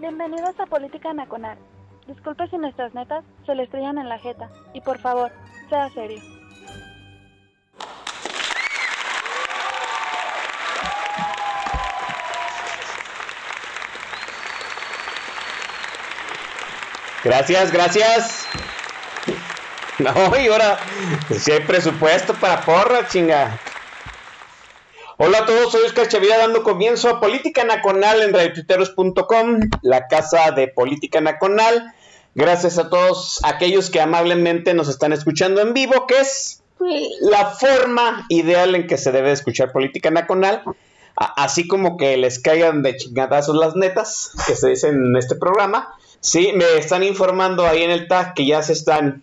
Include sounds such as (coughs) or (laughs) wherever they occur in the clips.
Bienvenidos a Política Nacional. Disculpe si nuestras netas se le estrellan en la jeta. Y por favor, sea serio. Gracias, gracias. No, y ahora, si hay presupuesto para porra, chinga. Hola a todos, soy Oscar Chavira dando comienzo a Política Nacional en radiotuiteros.com, la casa de Política Nacional. Gracias a todos aquellos que amablemente nos están escuchando en vivo, que es la forma ideal en que se debe escuchar Política Nacional. Así como que les caigan de chingadazos las netas que se dicen en este programa. Sí, me están informando ahí en el tag que ya se están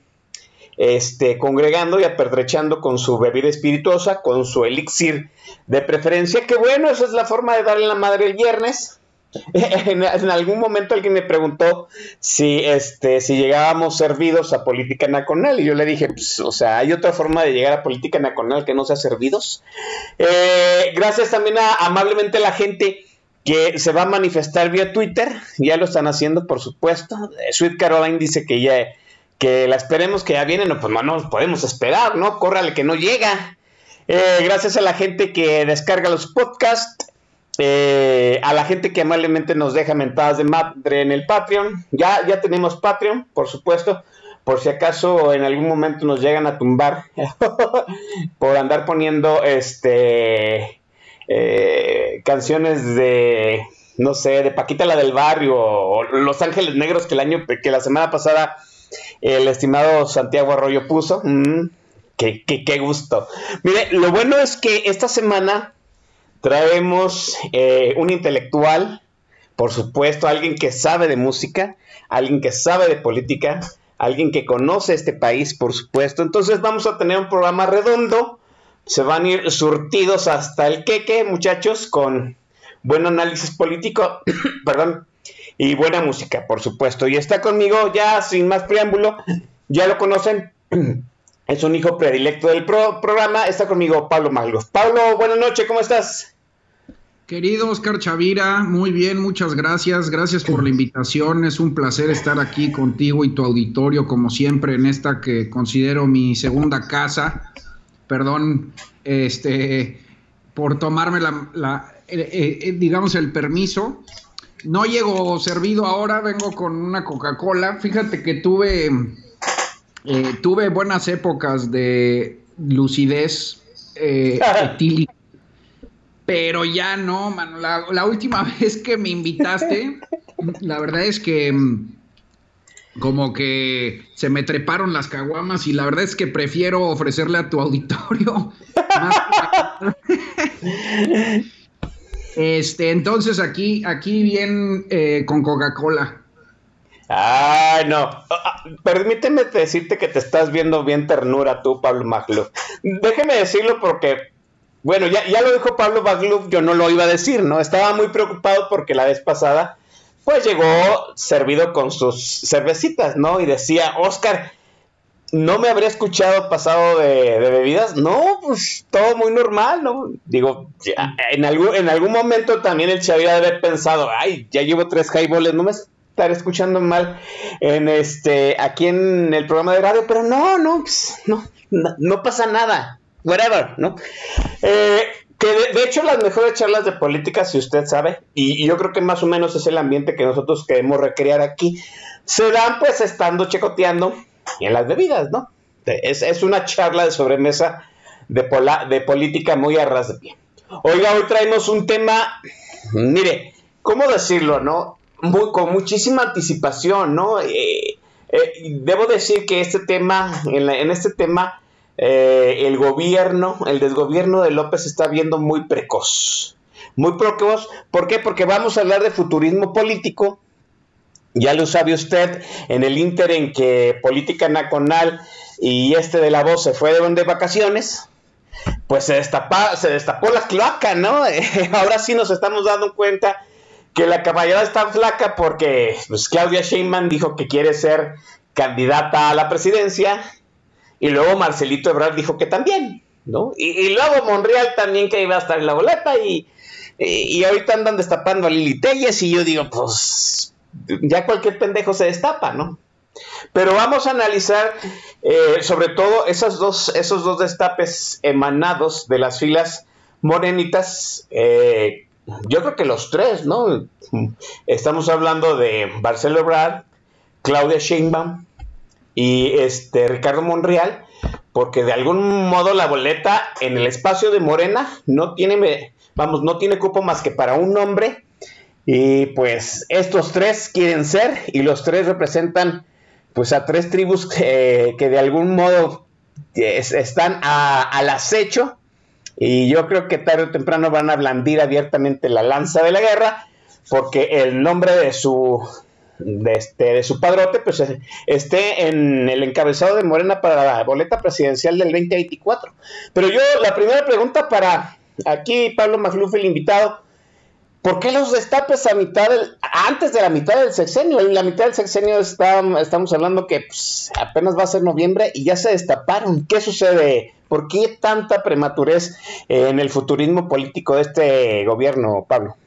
este, congregando y apertrechando con su bebida espirituosa, con su elixir de preferencia. Que bueno, esa es la forma de darle la madre el viernes. (laughs) En, algún momento alguien me preguntó si, este, si llegábamos servidos a política nacional y yo le dije, pues, o sea, hay otra forma de llegar a política nacional que no sea servidos. Eh, gracias también a amablemente la gente que se va a manifestar vía Twitter, ya lo están haciendo, por supuesto. Sweet Caroline dice que ya que la esperemos que ya viene, no, pues no nos podemos esperar, ¿no? Córrale que no llega. Eh, gracias a la gente que descarga los podcasts, eh, a la gente que amablemente nos deja mentadas de madre en el Patreon. Ya, ya tenemos Patreon, por supuesto. Por si acaso en algún momento nos llegan a tumbar (laughs) por andar poniendo este eh, canciones de no sé, de Paquita la del barrio o Los Ángeles Negros que el año que la semana pasada el estimado Santiago Arroyo puso. Mm, qué, qué, gusto. Mire, lo bueno es que esta semana traemos eh, un intelectual, por supuesto, alguien que sabe de música, alguien que sabe de política, alguien que conoce este país, por supuesto. Entonces vamos a tener un programa redondo. Se van a ir surtidos hasta el queque, muchachos, con buen análisis político, (coughs) perdón, y buena música, por supuesto. Y está conmigo ya sin más preámbulo, ya lo conocen, (clears throat) es un hijo predilecto del pro programa, está conmigo Pablo Maglos. Pablo, buenas noches, ¿cómo estás? Querido Oscar Chavira, muy bien, muchas gracias, gracias por la invitación, es un placer estar aquí contigo y tu auditorio, como siempre, en esta que considero mi segunda casa. Perdón, este, por tomarme la, la eh, eh, digamos, el permiso no llego servido ahora, vengo con una Coca-Cola. Fíjate que tuve, eh, tuve buenas épocas de lucidez eh, (laughs) etílica. Pero ya no, mano. La, la, última (laughs) vez que me invitaste, la verdad es que mm, como que se me treparon las caguamas y la verdad es que prefiero ofrecerle a tu auditorio (laughs) más Este, entonces aquí, aquí bien eh, con Coca-Cola. Ay, no. Ah, ah, permíteme decirte que te estás viendo bien ternura tú, Pablo Magluf. Déjeme decirlo porque, bueno, ya, ya lo dijo Pablo Magluf, yo no lo iba a decir, ¿no? Estaba muy preocupado porque la vez pasada, pues llegó servido con sus cervecitas, ¿no? Y decía, Oscar, no me habría escuchado pasado de, bebidas. No, pues todo muy normal, ¿no? Digo, ya, en, algún, en algún momento también el debe haber pensado, ay, ya llevo tres highballs, no me estaré escuchando mal en este, aquí en el programa de radio, pero no, no, pues, no, no, no pasa nada, whatever, ¿no? Eh, que de, de, hecho las mejores charlas de política, si usted sabe, y, y yo creo que más o menos es el ambiente que nosotros queremos recrear aquí, se dan pues estando checoteando y en las bebidas, ¿no? Es, es una charla de sobremesa de, pola, de política muy a ras de pie. Oiga, hoy traemos un tema, mire, ¿cómo decirlo, no? Muy, con muchísima anticipación, ¿no? Eh, eh, debo decir que este tema, en, la, en este tema, eh, el gobierno, el desgobierno de López está viendo muy precoz. muy próximos. ¿Por qué? Porque vamos a hablar de futurismo político. Ya lo sabe usted, en el inter en que Política Nacional y este de la voz se fueron de vacaciones, pues se, se destapó la cloaca, ¿no? (laughs) Ahora sí nos estamos dando cuenta que la caballera está flaca porque pues, Claudia Sheinbaum dijo que quiere ser candidata a la presidencia y luego Marcelito Ebrard dijo que también, ¿no? Y, luego Monreal también que iba a estar en la boleta y, y, ahorita andan destapando a Lili Telles y yo digo, pues ya cualquier pendejo se destapa, ¿no? Pero vamos a analizar eh, sobre todo esos dos, esos dos destapes emanados de las filas morenitas. Eh, yo creo que los tres, ¿no? Estamos hablando de Marcelo Claudia Sheinbaum y este Ricardo Monreal, porque de algún modo la boleta en el espacio de Morena no tiene, vamos, no tiene cupo más que para un nombre. Y pues estos tres quieren ser y los tres representan pues a tres tribus que, de algún modo están al acecho y yo creo que tarde o temprano van a blandir abiertamente la lanza de la guerra porque el nombre de su de, este, de su padrote pues esté en el encabezado de Morena para la boleta presidencial del 2024. Pero yo la primera pregunta para aquí Pablo Magluf el invitado ¿Por qué los destapes a mitad del, antes de la mitad del sexenio? En la mitad del sexenio estamos hablando que pues, apenas va a ser noviembre y ya se destaparon. ¿Qué sucede? ¿Por qué tanta prematurez en el futurismo político de este gobierno, Pablo?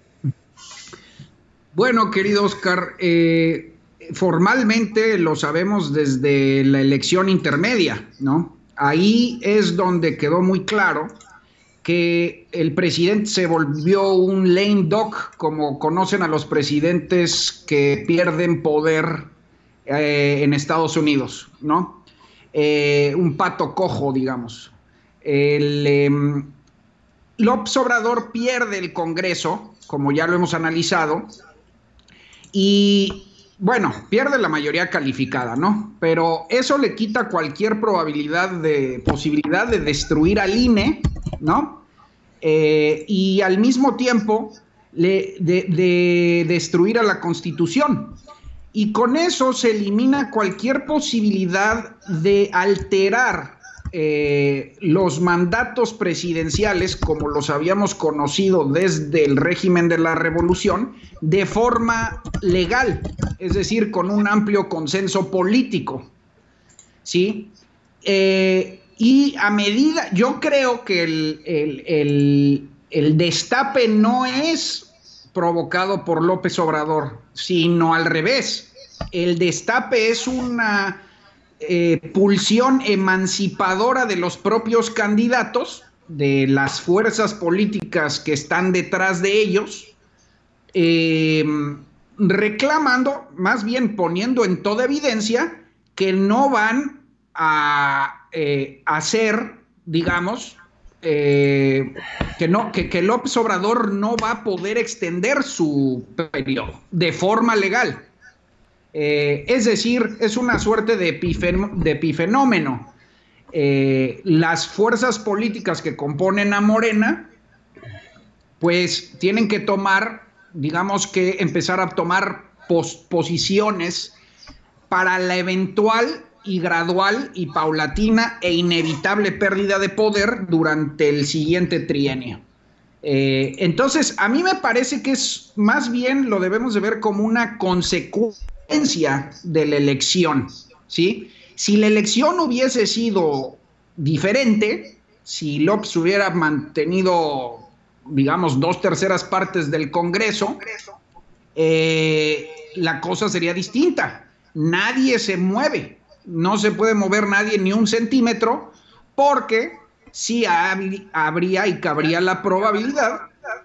Bueno, querido Oscar, eh, formalmente lo sabemos desde la elección intermedia, ¿no? Ahí es donde quedó muy claro que el presidente se volvió un lame dog, como conocen a los presidentes que pierden poder eh, en Estados Unidos, ¿no? Eh, un pato cojo, digamos. El, em, López Obrador pierde el Congreso, como ya lo hemos analizado, y bueno, pierde la mayoría calificada, ¿no? Pero eso le quita cualquier probabilidad de posibilidad de destruir al INE ¿no? Eh, y al mismo tiempo de, destruir a la Constitución. Y con eso se elimina cualquier posibilidad de alterar eh, los mandatos presidenciales, como los habíamos conocido desde el régimen de la revolución, de forma legal, es decir, con un amplio consenso político. ¿Sí? Eh, y a medida, yo creo que el, destape no es provocado por López Obrador, sino al revés. El destape es una eh, pulsión emancipadora de los propios candidatos, de las fuerzas políticas que están detrás de ellos, eh, reclamando, más bien poniendo en toda evidencia, que no van a eh, hacer, digamos, eh, que, no, que, López Obrador no va a poder extender su periodo de forma legal. Eh, es decir, es una suerte de, de epifenómeno. las fuerzas políticas que componen a Morena, pues tienen que tomar, digamos que empezar a tomar posiciones para la eventual y gradual y paulatina e inevitable pérdida de poder durante el siguiente trienio. Eh, entonces, a mí me parece que es más bien lo debemos de ver como una consecuencia de la elección, ¿sí? Si la elección hubiese sido diferente, si López hubiera mantenido, digamos, dos terceras partes del Congreso, eh, la cosa sería distinta. Nadie se mueve, no se puede mover nadie ni un centímetro porque sí habría y cabría la probabilidad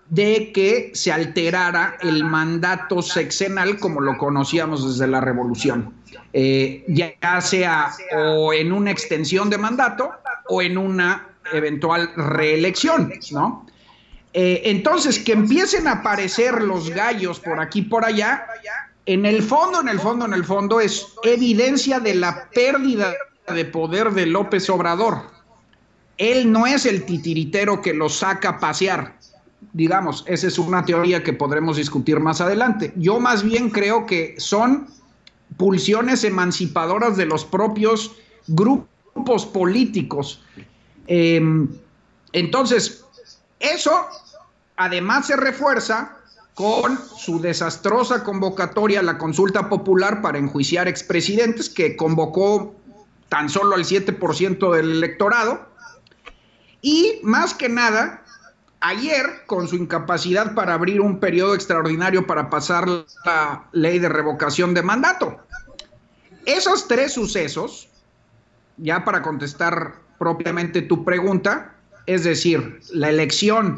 de que se alterara el mandato sexenal como lo conocíamos desde la revolución, eh, ya sea o en una extensión de mandato o en una eventual reelección, ¿no? Eh, entonces, que empiecen a aparecer los gallos por aquí por allá, en el fondo, en el fondo, en el fondo es evidencia de la pérdida de poder de López Obrador. Él no es el titiritero que lo saca a pasear. digamos, esa es una teoría que podremos discutir más adelante. Yo más bien creo que son pulsiones emancipadoras de los propios grupos políticos. Em, entonces, eso además se refuerza con su desastrosa convocatoria a la consulta popular para enjuiciar expresidentes, que convocó tan solo al 7% del electorado. Y más que nada, ayer, con su incapacidad para abrir un periodo extraordinario para pasar la ley de revocación de mandato. Esos tres sucesos, ya para contestar propiamente tu pregunta, es decir, la elección,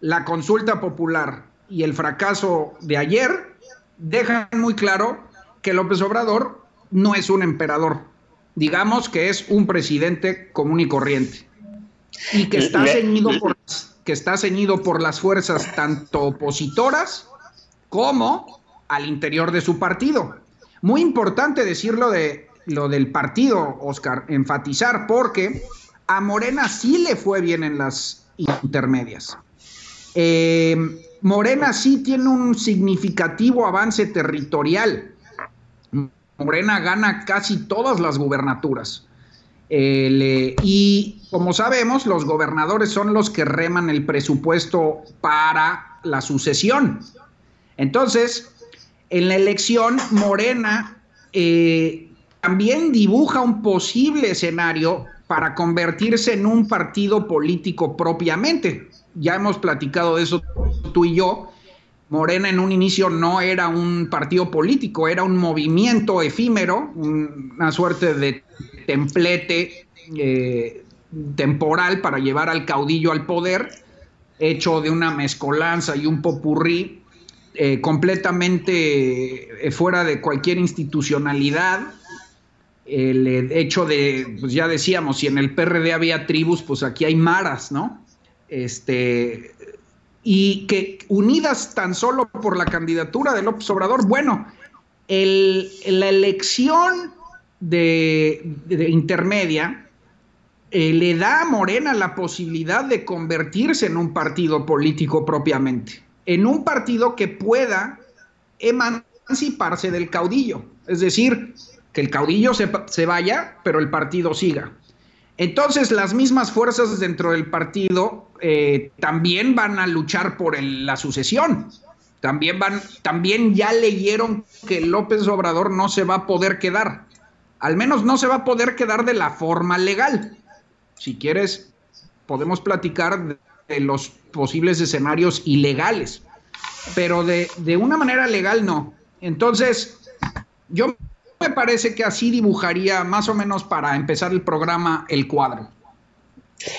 la consulta popular y el fracaso de ayer, dejan muy claro que López Obrador no es un emperador, digamos que es un presidente común y corriente y que está ceñido por que está ceñido por las fuerzas tanto opositoras como al interior de su partido. Muy importante decirlo de lo del partido, Oscar, enfatizar, porque a Morena sí le fue bien en las intermedias. Eh, Morena sí tiene un significativo avance territorial. Morena gana casi todas las gubernaturas. y como sabemos, los gobernadores son los que reman el presupuesto para la sucesión. Entonces, en la elección, Morena eh, también dibuja un posible escenario para convertirse en un partido político propiamente. Ya hemos platicado de eso tú y yo. Morena en un inicio no era un partido político, era un movimiento efímero, una suerte de templete eh, temporal para llevar al caudillo al poder, hecho de una mezcolanza y un popurrí eh, completamente eh, fuera de cualquier institucionalidad. El hecho de, pues ya decíamos, si en el PRD había tribus, pues aquí hay maras, ¿no? Este, y que unidas tan solo por la candidatura de López Obrador, bueno, la elección de intermedia eh, le da a Morena la posibilidad de convertirse en un partido político propiamente, en un partido que pueda emanciparse del caudillo, es decir, que el caudillo se, vaya, pero el partido siga. Entonces las mismas fuerzas dentro del partido eh, también van a luchar por la sucesión. También van, también ya leyeron que López Obrador no se va a poder quedar. Al menos no se va a poder quedar de la forma legal si quieres, podemos platicar de, los posibles escenarios ilegales, pero de, una manera legal no. Entonces, yo me parece que así dibujaría más o menos para empezar el programa el cuadro.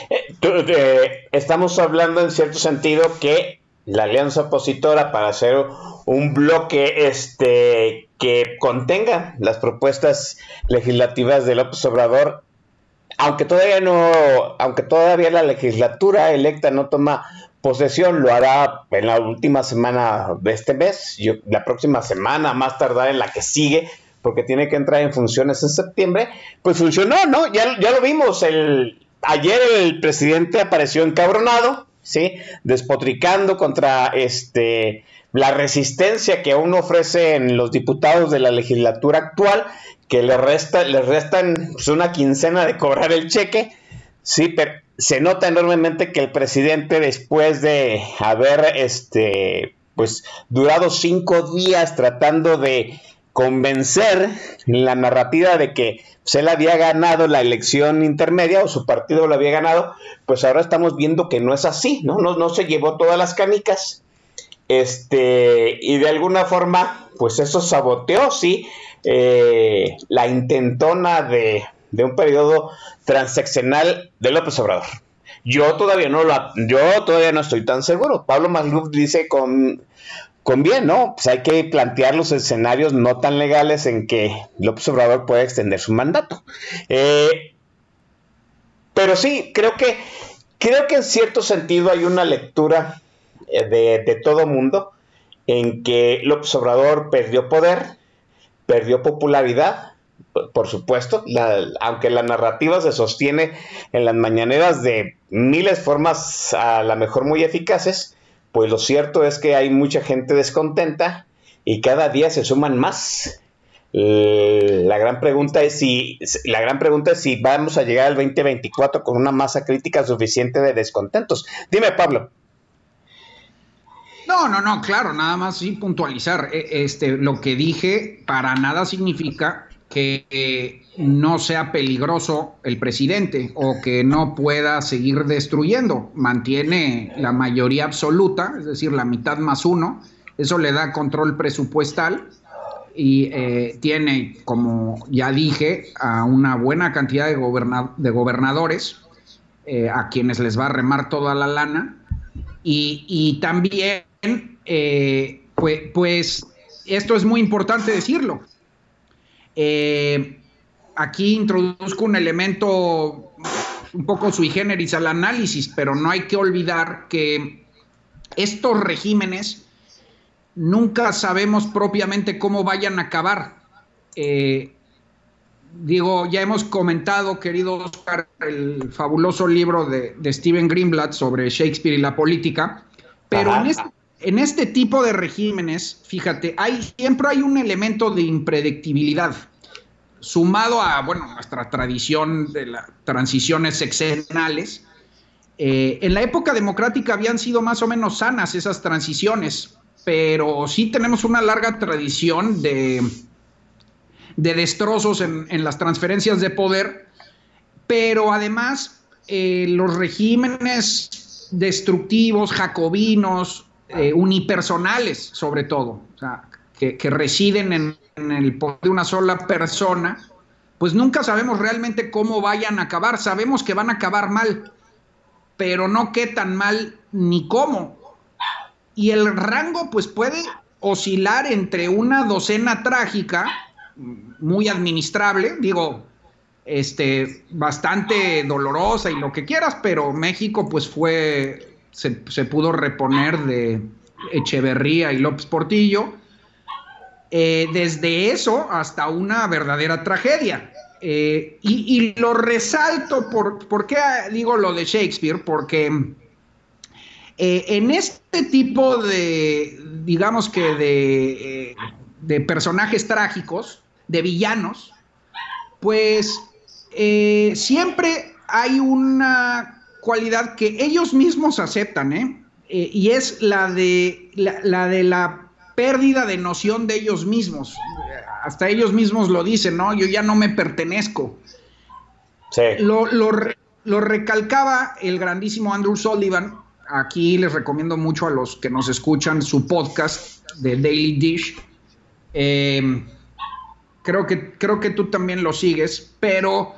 Eh, eh, estamos hablando en cierto sentido que la alianza opositora para hacer un bloque este que contenga las propuestas legislativas de López Obrador aunque todavía no, aunque todavía la legislatura electa no toma posesión, lo hará en la última semana de este mes, la próxima semana, más tardar en la que sigue, porque tiene que entrar en funciones en septiembre, pues funcionó, ¿no? Ya, ya lo vimos, el, ayer el presidente apareció encabronado, ¿sí? Despotricando contra este la resistencia que aún ofrecen los diputados de la legislatura actual que le resta, le restan pues, una quincena de cobrar el cheque. Sí, pero se nota enormemente que el presidente, después de haber este, pues, durado cinco días tratando de convencer la narrativa de que se él había ganado la elección intermedia o su partido lo había ganado, pues ahora estamos viendo que no es así, ¿no? No, no se llevó todas las canicas. Este, y de alguna forma, pues eso saboteó, sí, eh, la intentona de, un periodo transeccional de López Obrador. Yo todavía no lo, yo todavía no estoy tan seguro. Pablo Magluf dice con, con bien, ¿no? Pues hay que plantear los escenarios no tan legales en que López Obrador puede extender su mandato. Eh, pero sí, creo que, creo que en cierto sentido hay una lectura eh, de, de todo mundo en que López Obrador perdió poder, perdió popularidad, por supuesto, aunque la narrativa se sostiene en las mañaneras de miles de formas a la mejor muy eficaces, pues lo cierto es que hay mucha gente descontenta y cada día se suman más. La gran pregunta es si la gran pregunta es si vamos a llegar al 2024 con una masa crítica suficiente de descontentos. Dime, Pablo. No, no, no, claro, nada más sí puntualizar. E, este, lo que dije para nada significa que eh, no sea peligroso el presidente o que no pueda seguir destruyendo. Mantiene la mayoría absoluta, es decir, la mitad más uno. Eso le da control presupuestal y eh, tiene, como ya dije, a una buena cantidad de, gobernadores eh, a quienes les va a remar toda la lana. Y, también, pues, pues, esto es muy importante decirlo eh, aquí introduzco un elemento un poco sui generis al análisis, pero no hay que olvidar que estos regímenes nunca sabemos propiamente cómo vayan a acabar. Eh, digo, ya hemos comentado, querido Oscar, el fabuloso libro de, de Steven Greenblatt sobre Shakespeare y la política, pero en este, en este, tipo de regímenes, fíjate, hay, siempre hay un elemento de impredictibilidad sumado a, bueno, nuestra tradición de las transiciones sexenales, eh, en la época democrática habían sido más o menos sanas esas transiciones, pero sí tenemos una larga tradición de, de destrozos en, las transferencias de poder, pero además eh, los regímenes destructivos, jacobinos, eh, unipersonales sobre todo, que, que residen en en el poder de una sola persona, pues nunca sabemos realmente cómo vayan a acabar. Sabemos que van a acabar mal, pero no qué tan mal ni cómo. Y el rango pues puede oscilar entre una docena trágica, muy administrable, digo, este, bastante dolorosa y lo que quieras, pero México pues fue, se, pudo reponer de Echeverría y López Portillo eh, desde eso hasta una verdadera tragedia. Eh, y, lo resalto, por, ¿por qué digo lo de Shakespeare? Porque eh, en este tipo de, digamos que de, de personajes trágicos, de villanos, pues siempre hay una cualidad que ellos mismos aceptan, y es la de la de la pérdida de noción de ellos mismos. Hasta ellos mismos lo dicen, ¿no? Yo ya no me pertenezco. Sí. Lo, lo, recalcaba el grandísimo Andrew Sullivan. Aquí les recomiendo mucho a los que nos escuchan su podcast de Daily Dish. Em, creo, que, creo que tú también lo sigues, pero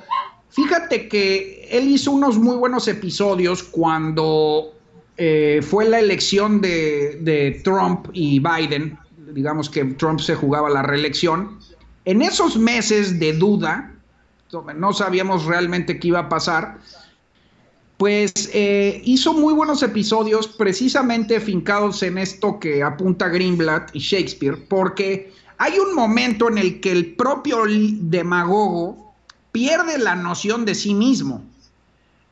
fíjate que él hizo unos muy buenos episodios cuando eh, fue la elección de, Trump y Biden, digamos que Trump se jugaba la reelección, en esos meses de duda, no sabíamos realmente qué iba a pasar, pues eh, hizo muy buenos episodios precisamente fincados en esto que apunta Greenblatt y Shakespeare, porque hay un momento en el que el propio demagogo pierde la noción de sí mismo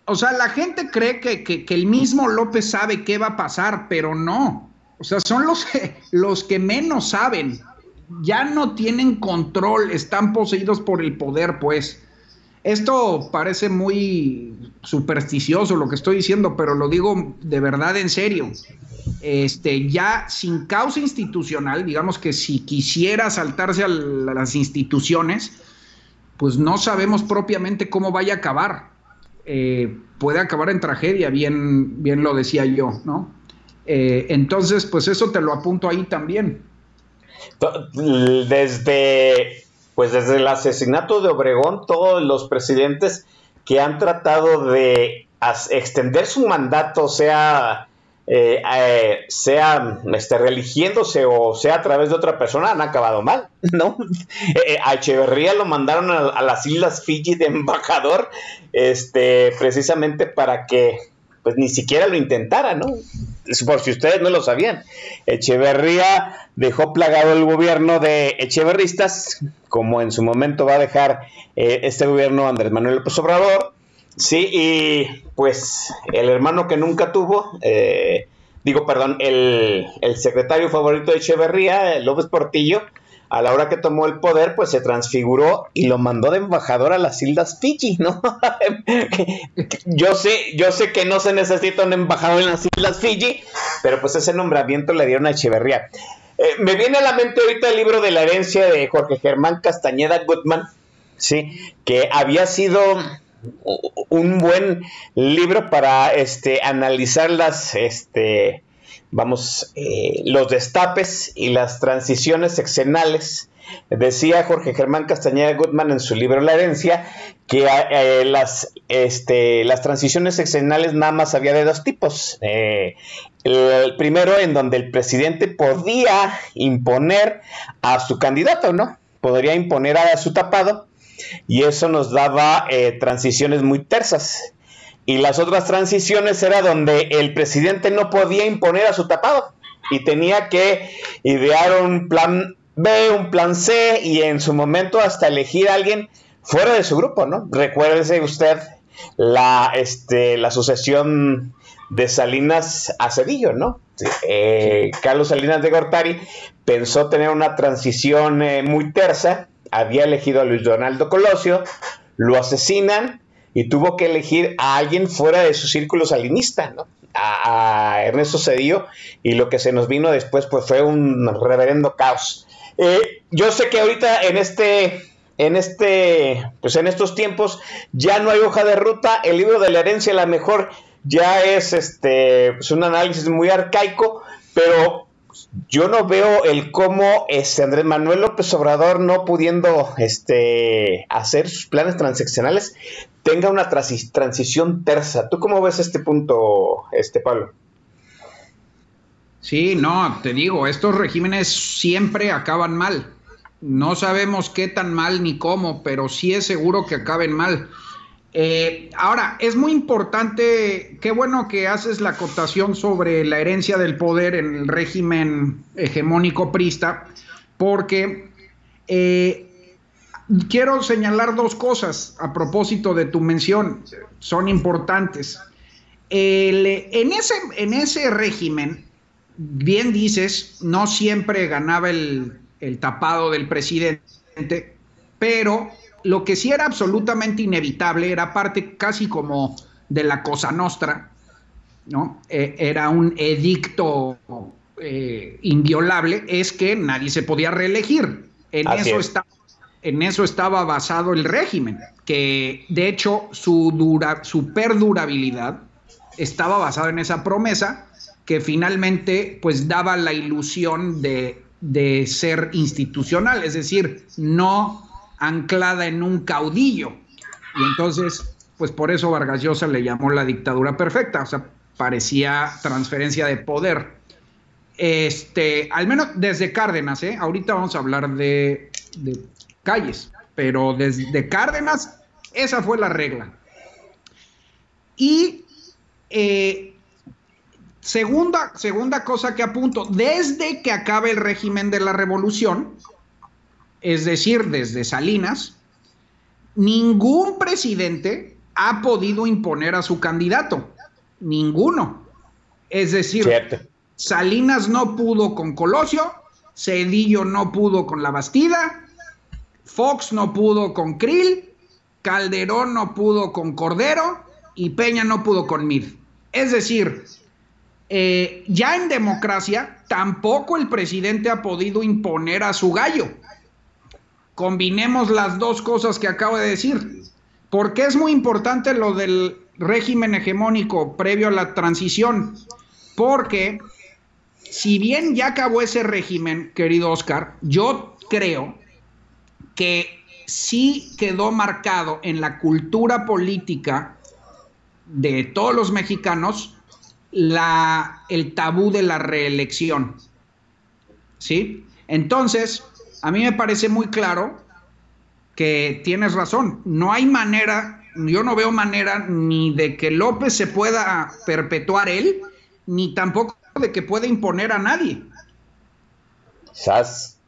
o sea, la gente cree que, el mismo López sabe qué va a pasar, pero no. O sea, son los, los que menos saben. Ya no tienen control, están poseídos por el poder, pues. Esto parece muy supersticioso lo que estoy diciendo, pero lo digo de verdad en serio. Este, ya sin causa institucional, digamos que si quisiera saltarse a las instituciones, pues no sabemos propiamente cómo vaya a acabar. Eh, puede acabar en tragedia, bien, bien lo decía yo, ¿no? Eh, entonces, pues eso te lo apunto ahí también. Desde, pues desde el asesinato de Obregón, todos los presidentes que han tratado de extender su mandato, sea eh, eh, sea este, religiéndose o sea a través de otra persona, han acabado mal, (laughs) ¿no? Eh, a Echeverría lo mandaron a, las Islas Fiji de embajador, este, precisamente para que pues ni siquiera lo intentara, ¿no? Por si ustedes no lo sabían. Echeverría dejó plagado el gobierno de echeverristas, como en su momento va a dejar este gobierno Andrés Manuel López Sí, y pues el hermano que nunca tuvo, eh, digo, perdón, el, el secretario favorito de Echeverría, López Portillo, a la hora que tomó el poder, pues se transfiguró y lo mandó de embajador a las Islas Fiji, ¿no? (laughs) yo sé, yo sé que no se necesita un embajador en las Islas Fiji, pero pues ese nombramiento le dieron a Echeverría. Eh, me viene a la mente ahorita el libro de la herencia de Jorge Germán Castañeda Gutman, sí, que había sido un buen libro para este analizar las este vamos, eh, los destapes y las transiciones sexenales. Decía Jorge Germán Castañeda Gutman en su libro La herencia que eh, las, este, las transiciones sexenales nada más había de dos tipos. Eh, el primero en donde el presidente podía imponer a su candidato, ¿no? Podría imponer a su tapado y eso nos daba transiciones muy tersas y las otras transiciones era donde el presidente no podía imponer a su tapado y tenía que idear un plan B, un plan C y en su momento hasta elegir a alguien fuera de su grupo, ¿no? Recuérdese usted la, este, la sucesión de Salinas a Cedillo, ¿no? Eh, Carlos Salinas de Gortari pensó tener una transición eh, muy tersa, había elegido a Luis Donaldo Colosio, lo asesinan y tuvo que elegir a alguien fuera de su círculo salinista, ¿no? A, Ernesto Cedillo y lo que se nos vino después pues fue un reverendo caos. Eh, yo sé que ahorita en este en este pues en estos tiempos ya no hay hoja de ruta, el libro de la herencia a lo mejor ya es este pues, un análisis muy arcaico, pero yo no veo el cómo este Andrés Manuel López Obrador no pudiendo este hacer sus planes transaccionales tenga una transición tersa. ¿Tú cómo ves este punto, este Pablo? Sí, no, te digo, estos regímenes siempre acaban mal. No sabemos qué tan mal ni cómo, pero sí es seguro que acaben mal. Eh, ahora, es muy importante, qué bueno que haces la acotación sobre la herencia del poder en el régimen hegemónico prista, porque eh, quiero señalar dos cosas a propósito de tu mención, son importantes. en, ese, en ese régimen, bien dices, no siempre ganaba el, tapado del presidente, pero lo que sí era absolutamente inevitable, era parte casi como de la Cosa Nostra, ¿no? E, era un edicto eh, inviolable, es que nadie se podía reelegir. En eso está en eso estaba basado el régimen, que de hecho su, dura, su perdurabilidad estaba basado en esa promesa que finalmente pues daba la ilusión de, de ser institucional, es decir, no anclada en un caudillo. Y entonces, pues por eso Vargas Llosa le llamó la dictadura perfecta, o sea, parecía transferencia de poder. Este, al menos desde Cárdenas, ¿eh? Ahorita vamos a hablar de, de calles, pero desde Cárdenas esa fue la regla. Y eh, segunda, segunda cosa que apunto, desde que acabe el régimen de la revolución, es decir, desde Salinas, ningún presidente ha podido imponer a su candidato, ninguno. Es decir, Salinas no pudo con Colosio, Cedillo no pudo con la Bastida, Fox no pudo con Krill, Calderón no pudo con Cordero y Peña no pudo con Mid. Es decir, eh, ya en democracia tampoco el presidente ha podido imponer a su gallo. Combinemos las dos cosas que acabo de decir. Porque es muy importante lo del régimen hegemónico previo a la transición. Porque si bien ya acabó ese régimen, querido Oscar, yo creo que sí quedó marcado en la cultura política de todos los mexicanos el tabú de la reelección. ¿Sí? Entonces, a mí me parece muy claro que tienes razón. No hay manera, yo no veo manera ni de que López se pueda perpetuar él, ni tampoco de que pueda imponer a nadie. ¿Sabes?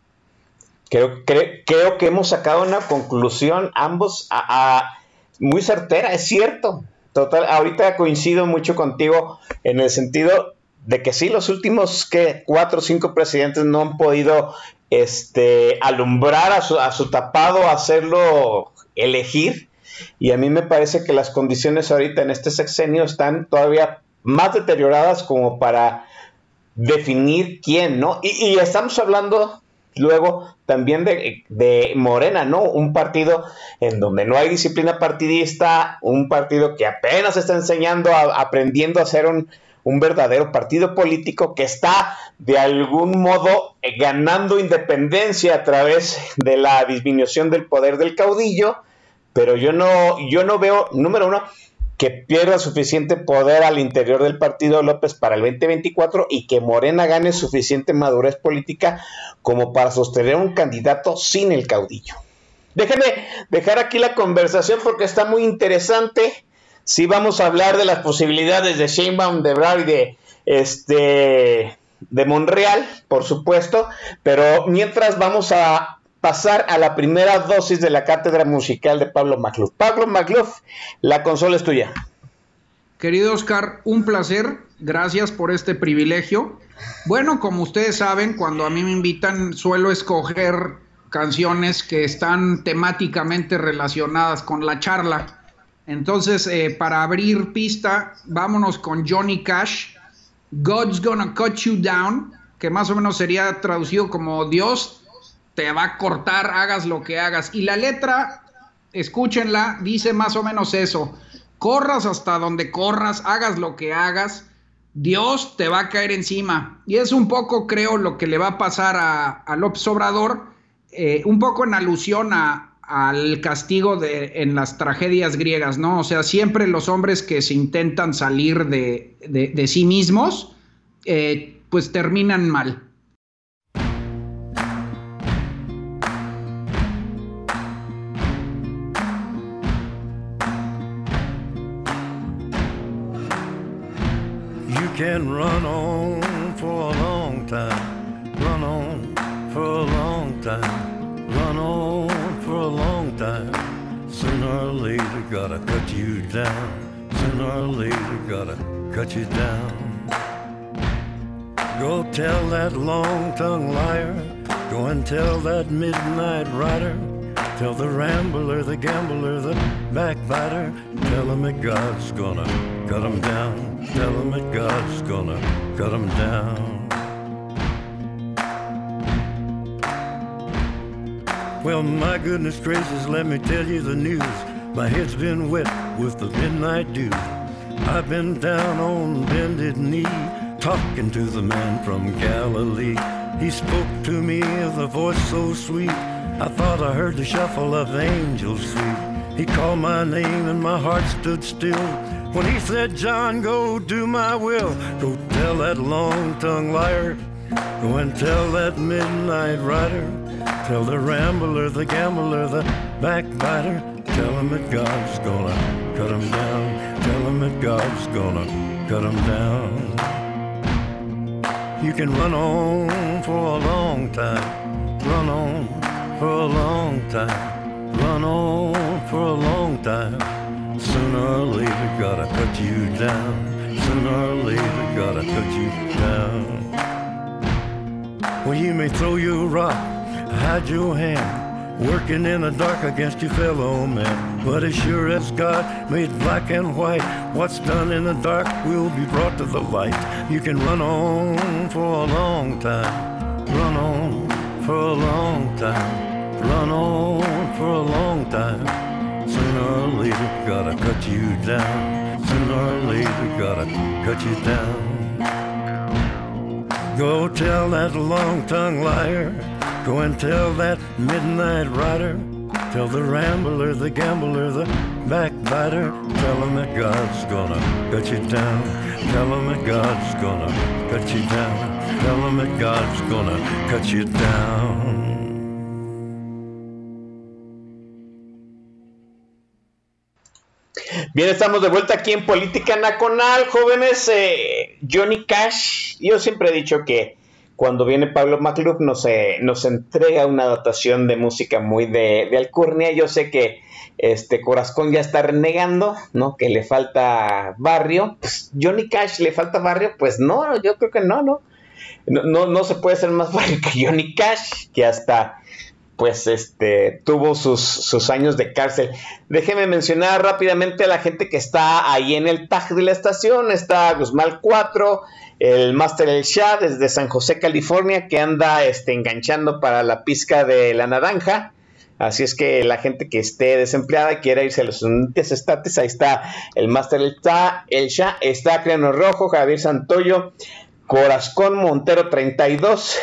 Creo, creo, que hemos sacado una conclusión ambos a, muy certera, es cierto. Total, ahorita coincido mucho contigo en el sentido de que sí, los últimos que cuatro o cinco presidentes no han podido este, alumbrar a su, a su tapado, hacerlo elegir. Y a mí me parece que las condiciones ahorita en este sexenio están todavía más deterioradas como para definir quién, ¿no? Y, estamos hablando luego también de, de, Morena, ¿no? Un partido en donde no hay disciplina partidista, un partido que apenas está enseñando, a, aprendiendo a ser un, un, verdadero partido político que está de algún modo ganando independencia a través de la disminución del poder del caudillo, pero yo no, yo no veo, número uno, que pierda suficiente poder al interior del partido López para el 2024 y que Morena gane suficiente madurez política como para sostener un candidato sin el caudillo. Déjenme dejar aquí la conversación porque está muy interesante. Sí vamos a hablar de las posibilidades de Sheinbaum, de y de este de Monreal, por supuesto, pero mientras vamos a pasar a la primera dosis de la cátedra musical de Pablo Macluf. Pablo Macluf, la consola es tuya. Querido Oscar, un placer. Gracias por este privilegio. Bueno, como ustedes saben, cuando a mí me invitan, suelo escoger canciones que están temáticamente relacionadas con la charla. Entonces, eh, para abrir pista, vámonos con Johnny Cash, God's Gonna Cut You Down, que más o menos sería traducido como Dios te va a cortar, hagas lo que hagas. Y la letra, escúchenla, dice más o menos eso. Corras hasta donde corras, hagas lo que hagas, Dios te va a caer encima. Y es un poco, creo, lo que le va a pasar a, a López Obrador, eh, un poco en alusión a, al castigo de, en las tragedias griegas, ¿no? O sea, siempre los hombres que se intentan salir de, de, sí mismos, eh, pues terminan mal. can run on for a long time, gotta cut you down. Sooner or later, gotta cut you down. Go tell that long tongued liar, go and tell that midnight rider. Tell the rambler, the gambler, the backbiter, tell him that God's gonna cut him down. Tell him that God's gonna cut him down. Well, my goodness gracious, let me tell you the news. My head's been wet with the midnight dew. I've been down on bended knee, talking to the man from Galilee. He spoke to me with a voice so sweet. I thought I heard the shuffle of angels sweet. He called my name and my heart stood still. When he said, John, go do my will. Go tell that long tongued liar. Go and tell that midnight rider. Tell the rambler, the gambler, the backbiter. Tell him that God's gonna cut him down. Tell him that God's gonna cut him down. You can run on for a long time. Run on for a long time. Run on for a long time. Sooner or later, gotta cut you down. Sooner or later, gotta cut you down. Well, you may throw your rock, hide your hand, working in the dark against your fellow man. But as sure as God made black and white, what's done in the dark will be brought to the light. You can run on for a long time, run on for a long time, run on for a long time. Sooner or later, gotta cut you down. Sooner or later, gotta cut you down. Go tell that long tongued liar. Go and tell that midnight rider. Tell the rambler, the gambler, the backbiter. Tell him that God's gonna cut you down. Tell him that God's gonna cut you down. Tell him that God's gonna cut you down. Bien, estamos de vuelta aquí en Política Nacional, jóvenes. Eh, Johnny Cash, yo siempre he dicho que cuando viene Pablo MacLuff nos, eh, nos entrega una dotación de música muy de, de Alcurnia. Yo sé que este Corazón ya está renegando, ¿no? Que le falta barrio. Pues, Johnny Cash le falta barrio, pues no, yo creo que no, ¿no? No, no, no se puede ser más barrio que Johnny Cash, que hasta pues este tuvo sus, sus, años de cárcel. Déjeme mencionar rápidamente a la gente que está ahí en el tag de la estación. Está Guzmán 4, el Master El Shah desde San José, California, que anda este, enganchando para la pizca de la naranja. Así es que la gente que esté desempleada y quiera irse a los unites estates, ahí está el Master El Shah, el está Criano Rojo, Javier Santoyo, Corazón Montero 32,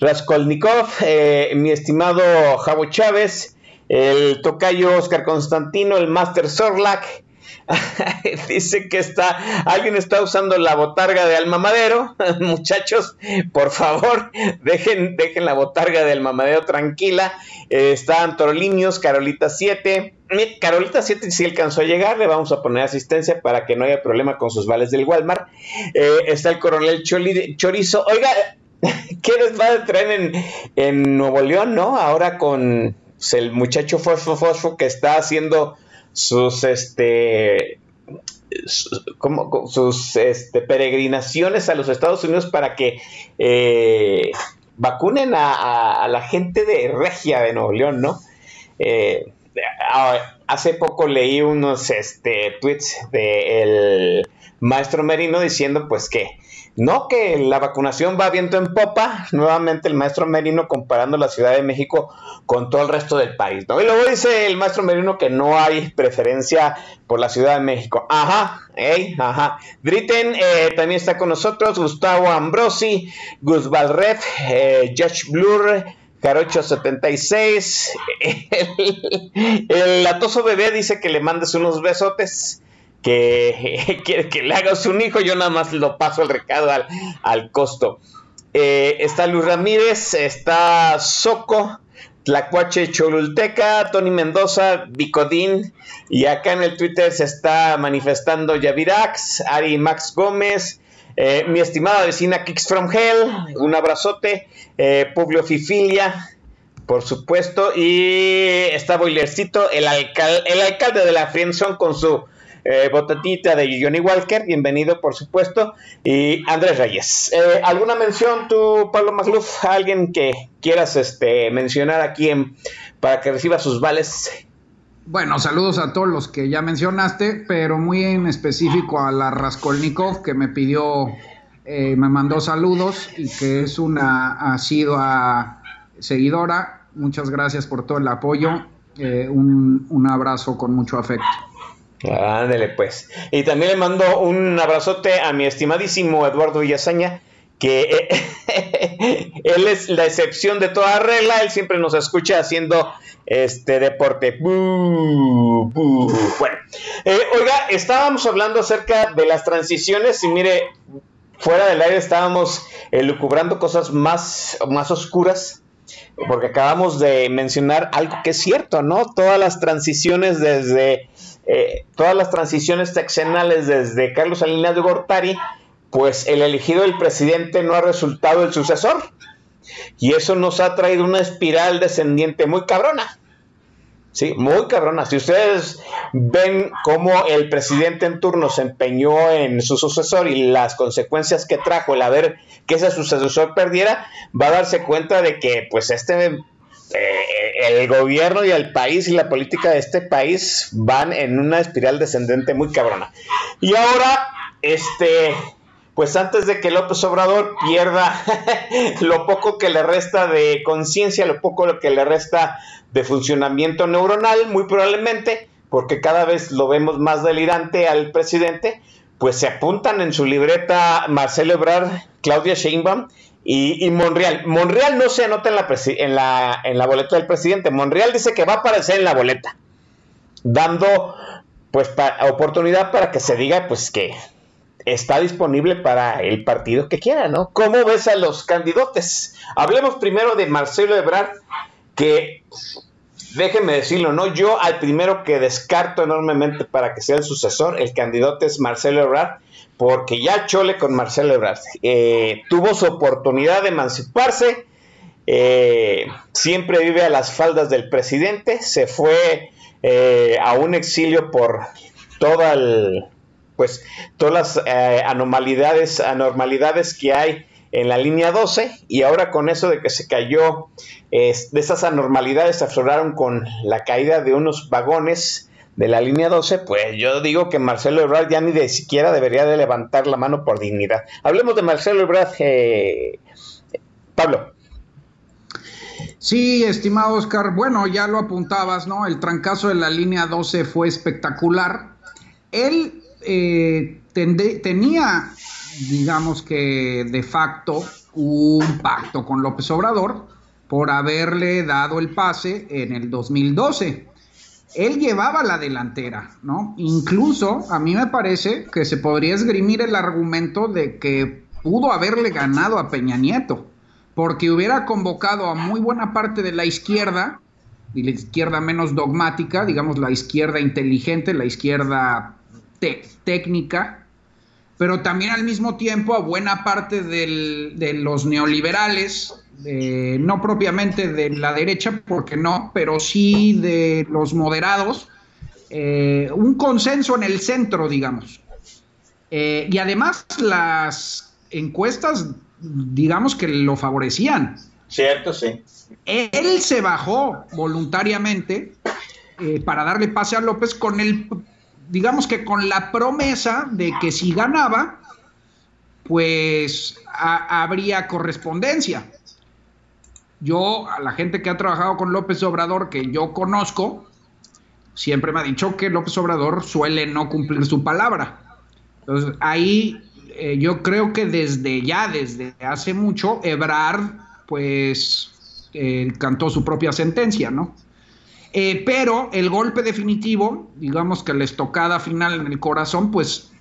Raskolnikov, eh, mi estimado Javo Chávez, el tocayo Oscar Constantino, el Master Sorlac. (laughs) Dice que está, alguien está usando la botarga de Alma Madero. (laughs) Muchachos, por favor, (laughs) dejen, dejen la botarga del mamadero tranquila. Eh, están Torolinios, Carolita 7. Carolita 7 si alcanzó a llegar, le vamos a poner asistencia para que no haya problema con sus vales del Walmart. Eh, está el coronel Chorizo. Oiga, (laughs) ¿qué les va a traer en, Nuevo León, no? Ahora con el muchacho Fosfo Fosfo que está haciendo sus este sus este, peregrinaciones a los Estados Unidos para que eh, vacunen a, la gente de Regia de Nuevo León, ¿no? Eh, hace poco leí unos este, tweets del maestro Merino diciendo pues que no, que la vacunación va viento en popa, nuevamente el maestro Merino comparando la Ciudad de México con todo el resto del país, ¿no? Y luego dice el maestro Merino que no hay preferencia por la Ciudad de México. Ajá, hey, ajá. Dritten eh, también está con nosotros, Gustavo Ambrosi, Gus Valref, eh, Josh Blur, Carocho 76, el, el latoso bebé dice que le mandes unos besotes que (laughs) quiere que le hagas un hijo, yo nada más lo paso el recado al, costo. Eh, está Luis Ramírez, está Soco, Tlacuache Cholulteca, Tony Mendoza, Bicodín, y acá en el Twitter se está manifestando Yavirax, Ari Max Gómez, eh, mi estimada vecina Kicks from Hell, un abrazote, eh, Publio Fifilia, por supuesto, y está Boilercito, el, el alcalde de la Friendzone con su eh, botatita de Johnny Walker, bienvenido por supuesto, y Andrés Reyes. Eh, ¿Alguna mención tú, Pablo Magluf, alguien que quieras este, mencionar aquí para que reciba sus vales? Bueno, saludos a todos los que ya mencionaste, pero muy en específico a la Raskolnikov que me pidió, eh, me mandó saludos y que es una asidua seguidora. Muchas gracias por todo el apoyo. un, un abrazo con mucho afecto. Ándele pues. Y también le mando un abrazote a mi estimadísimo Eduardo Villasaña, que eh, (laughs) él es la excepción de toda regla, él siempre nos escucha haciendo este deporte. Bueno, eh, oiga, estábamos hablando acerca de las transiciones y mire, fuera del aire estábamos elucubrando cosas más, más oscuras porque acabamos de mencionar algo que es cierto, ¿no? Todas las transiciones desde eh, todas las transiciones sexenales desde Carlos Salinas de Gortari, pues el elegido del presidente no ha resultado el sucesor. Y eso nos ha traído una espiral descendiente muy cabrona. Sí, muy cabrona. Si ustedes ven cómo el presidente en turno se empeñó en su sucesor y las consecuencias que trajo el haber que ese sucesor perdiera, va a darse cuenta de que pues este eh, el gobierno y el país y la política de este país van en una espiral descendente muy cabrona. Y ahora, este, pues antes de que López Obrador pierda (laughs) lo poco que le resta de conciencia, lo poco que le resta de funcionamiento neuronal, muy probablemente, porque cada vez lo vemos más delirante al presidente, pues se apuntan en su libreta Marcelo Ebrard, Claudia Sheinbaum y, Monreal. Monreal no se anota en la, boleta del presidente. Monreal dice que va a aparecer en la boleta, dando pues oportunidad para que se diga pues que está disponible para el partido que quiera, ¿no? ¿Cómo ves a los candidatos? Hablemos primero de Marcelo Ebrard, que déjenme decirlo, ¿no? Yo al primero que descarto enormemente para que sea el sucesor, el candidato es Marcelo Ebrard, porque ya chole con Marcelo Ebrard. Eh, tuvo su oportunidad de emanciparse, eh, siempre vive a las faldas del presidente, se fue eh, a un exilio por toda el, pues, todas las eh, anomalidades, anormalidades que hay en la línea 12 y ahora con eso de que se cayó, de esas anormalidades se afloraron con la caída de unos vagones de la línea 12, pues yo digo que Marcelo Ebrard ya ni de siquiera debería de levantar la mano por dignidad. Hablemos de Marcelo Ebrard, eh, Pablo. Sí, estimado Oscar, bueno, ya lo apuntabas, ¿no? El trancazo de la línea 12 fue espectacular. Él eh, tenía, digamos que de facto, un pacto con López Obrador por haberle dado el pase en el 2012. Él llevaba la delantera, ¿no? Incluso a mí me parece que se podría esgrimir el argumento de que pudo haberle ganado a Peña Nieto porque hubiera convocado a muy buena parte de la izquierda, y la izquierda menos dogmática, digamos la izquierda inteligente, la izquierda técnica, pero también al mismo tiempo a buena parte de los neoliberales, no propiamente de la derecha, porque no, pero sí de los moderados, eh, un consenso en el centro, digamos. Eh, y además las encuestas digamos que lo favorecían. Cierto, sí. Él se bajó voluntariamente eh, para darle pase a López con el, digamos que con la promesa de que si ganaba, pues habría correspondencia. Yo, a la gente que ha trabajado con López Obrador, que yo conozco, siempre me ha dicho que López Obrador suele no cumplir su palabra. Entonces, ahí eh, yo creo que desde ya, desde hace mucho, Ebrard, pues, eh, cantó su propia sentencia, ¿no? Eh, pero el golpe definitivo, digamos que la estocada final en el corazón, pues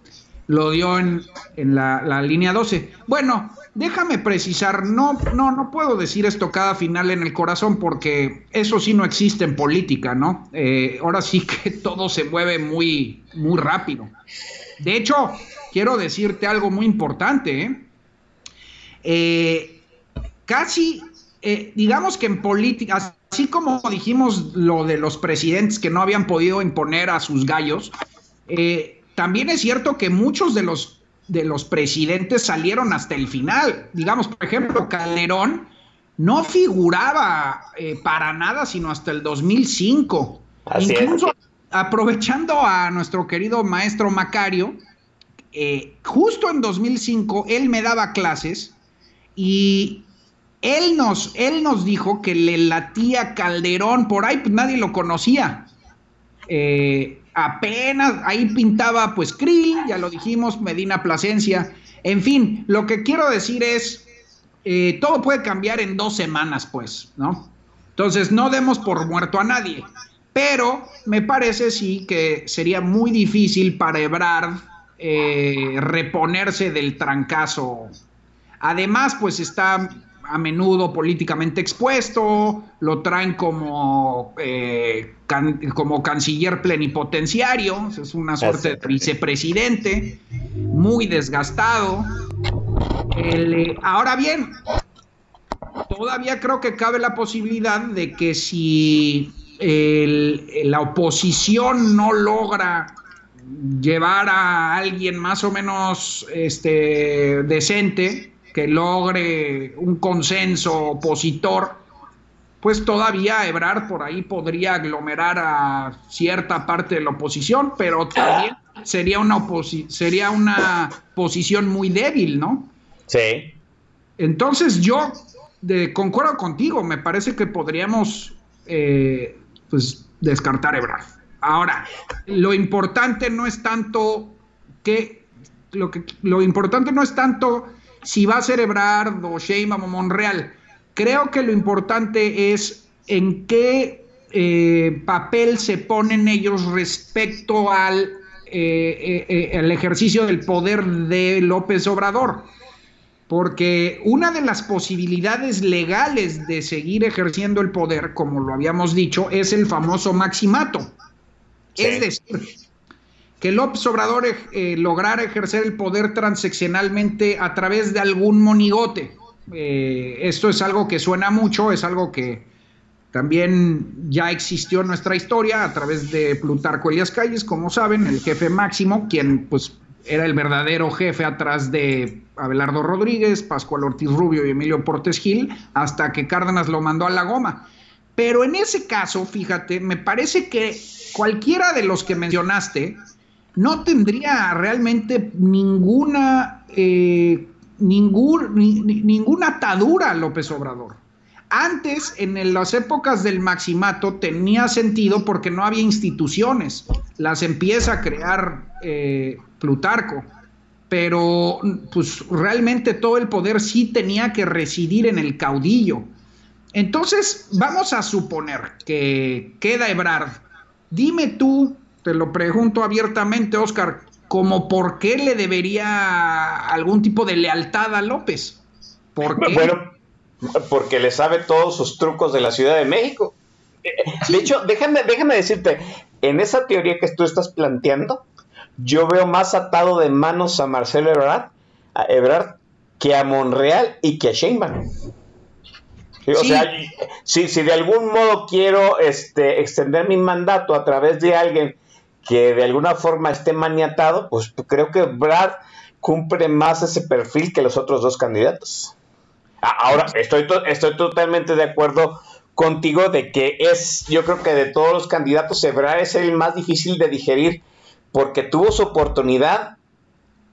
lo dio en, la, la, línea 12. Bueno, déjame precisar, no, no, no puedo decir estocada final en el corazón porque eso sí no existe en política, ¿no? ahora sí que (laughs) todo se mueve muy, muy rápido. De hecho, quiero decirte algo muy importante. ¿eh? Eh, casi, eh, digamos que en política, así como dijimos lo de los presidentes que no habían podido imponer a sus gallos, también es cierto que muchos de los, de los presidentes salieron hasta el final. Digamos, por ejemplo, Calderón no figuraba para nada sino hasta el 2005. Incluso aprovechando a nuestro querido maestro Macario, eh, justo en 2005 él me daba clases y él nos, él nos dijo que le latía Calderón, por ahí pues nadie lo conocía. Eh, apenas ahí pintaba pues Krill, ya lo dijimos, Medina Plasencia. En fin, lo que quiero decir es, eh, todo puede cambiar en dos semanas, pues, ¿no? Entonces, no demos por muerto a nadie. Pero me parece sí que sería muy difícil para Ebrard eh, reponerse del trancazo. Además, pues está a menudo políticamente expuesto, lo traen como, eh, como canciller plenipotenciario, es una suerte de vicepresidente, muy desgastado. Eh, ahora bien, todavía creo que cabe la posibilidad de que si la oposición no logra llevar a alguien más o menos este, decente que logre un consenso opositor, pues todavía Ebrard por ahí podría aglomerar a cierta parte de la oposición, pero también sería una, sería una posición muy débil, ¿no? Sí. Entonces yo de, concuerdo contigo, me parece que podríamos eh, pues, descartar Ebrard. Ahora, lo importante no es tanto que lo, que, lo importante no es tanto si va a ser Ebrard o Sheinbaum o Monreal. Creo que lo importante es en qué eh, papel se ponen ellos respecto al eh, eh, el ejercicio del poder de López Obrador. porque una de las posibilidades legales de seguir ejerciendo el poder, como lo habíamos dicho, es el famoso maximato. Es decir, que López Obrador eh, lograra ejercer el poder transeccionalmente a través de algún monigote. Eh, esto es algo que suena mucho, es algo que también ya existió en nuestra historia a través de Plutarco Elias Calles, como saben, el jefe máximo, quien pues era el verdadero jefe atrás de Abelardo Rodríguez, Pascual Ortiz Rubio y Emilio Portes Gil, hasta que Cárdenas lo mandó a la goma. Pero en ese caso, fíjate, me parece que cualquiera de los que mencionaste no tendría realmente ninguna, eh, ninguna atadura López Obrador. Antes, en las épocas del maximato, tenía sentido porque no había instituciones. Las empieza a crear eh, Plutarco. Pero pues realmente todo el poder sí tenía que residir en el caudillo. Entonces, vamos a suponer que queda Ebrard. Dime tú, te lo pregunto abiertamente, Oscar, como por qué le debería algún tipo de lealtad a López. ¿Por qué? Bueno, porque le sabe todos sus trucos de la Ciudad de México. De hecho, déjame, déjame decirte, en esa teoría que tú estás planteando, yo veo más atado de manos a Marcelo Ebrard, a Ebrard que a Monreal y que a Sheinbaum. O sea, si, si de algún modo quiero este, extender mi mandato a través de alguien que de alguna forma esté maniatado, pues creo que Brad cumple más ese perfil que los otros dos candidatos. Ahora, estoy, estoy totalmente de acuerdo contigo de que es, yo creo que de todos los candidatos, Ebrard es el más difícil de digerir porque tuvo su oportunidad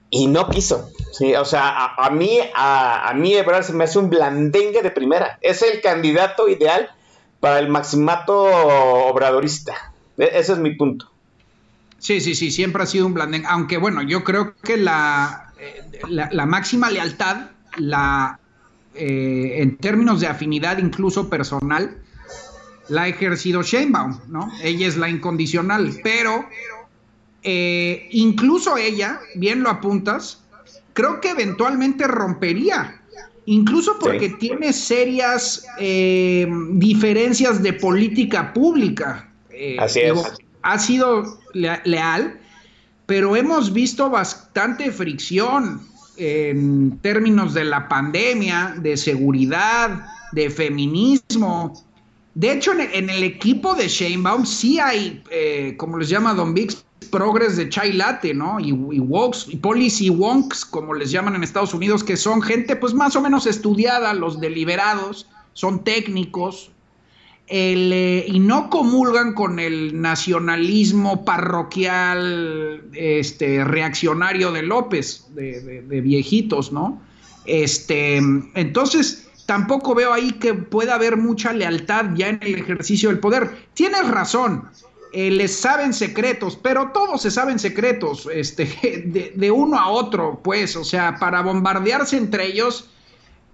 y no quiso. Sí, o sea, a, mí, a, mí Ebrard se me hace un blandengue de primera. Es el candidato ideal para el maximato obradorista. E, ese es mi punto. Sí, sí, sí, siempre ha sido un blandengue. Aunque bueno, yo creo que la, eh, la, máxima lealtad, la, eh, en términos de afinidad incluso personal, la ha ejercido Sheinbaum, ¿no? Ella es la incondicional, pero eh, incluso ella, bien lo apuntas, creo que eventualmente rompería, incluso porque tiene serias eh, diferencias de política pública. Así es. Ha sido leal, pero hemos visto bastante fricción en términos de la pandemia, de seguridad, de feminismo. De hecho, en, el equipo de Sheinbaum sí hay, como les llama Don Vix, progres de chai latte, ¿no? Y, y woks, y policy wonks, como les llaman en Estados Unidos, que son gente pues más o menos estudiada, los deliberados, son técnicos, eh, y no comulgan con el nacionalismo parroquial este, reaccionario de López, de, de, viejitos, ¿no? Este, entonces, tampoco veo ahí que pueda haber mucha lealtad ya en el ejercicio del poder. Tienes razón, eh, les saben secretos, pero todos se saben secretos, este, (laughs) de, uno a otro, pues, o sea, para bombardearse entre ellos,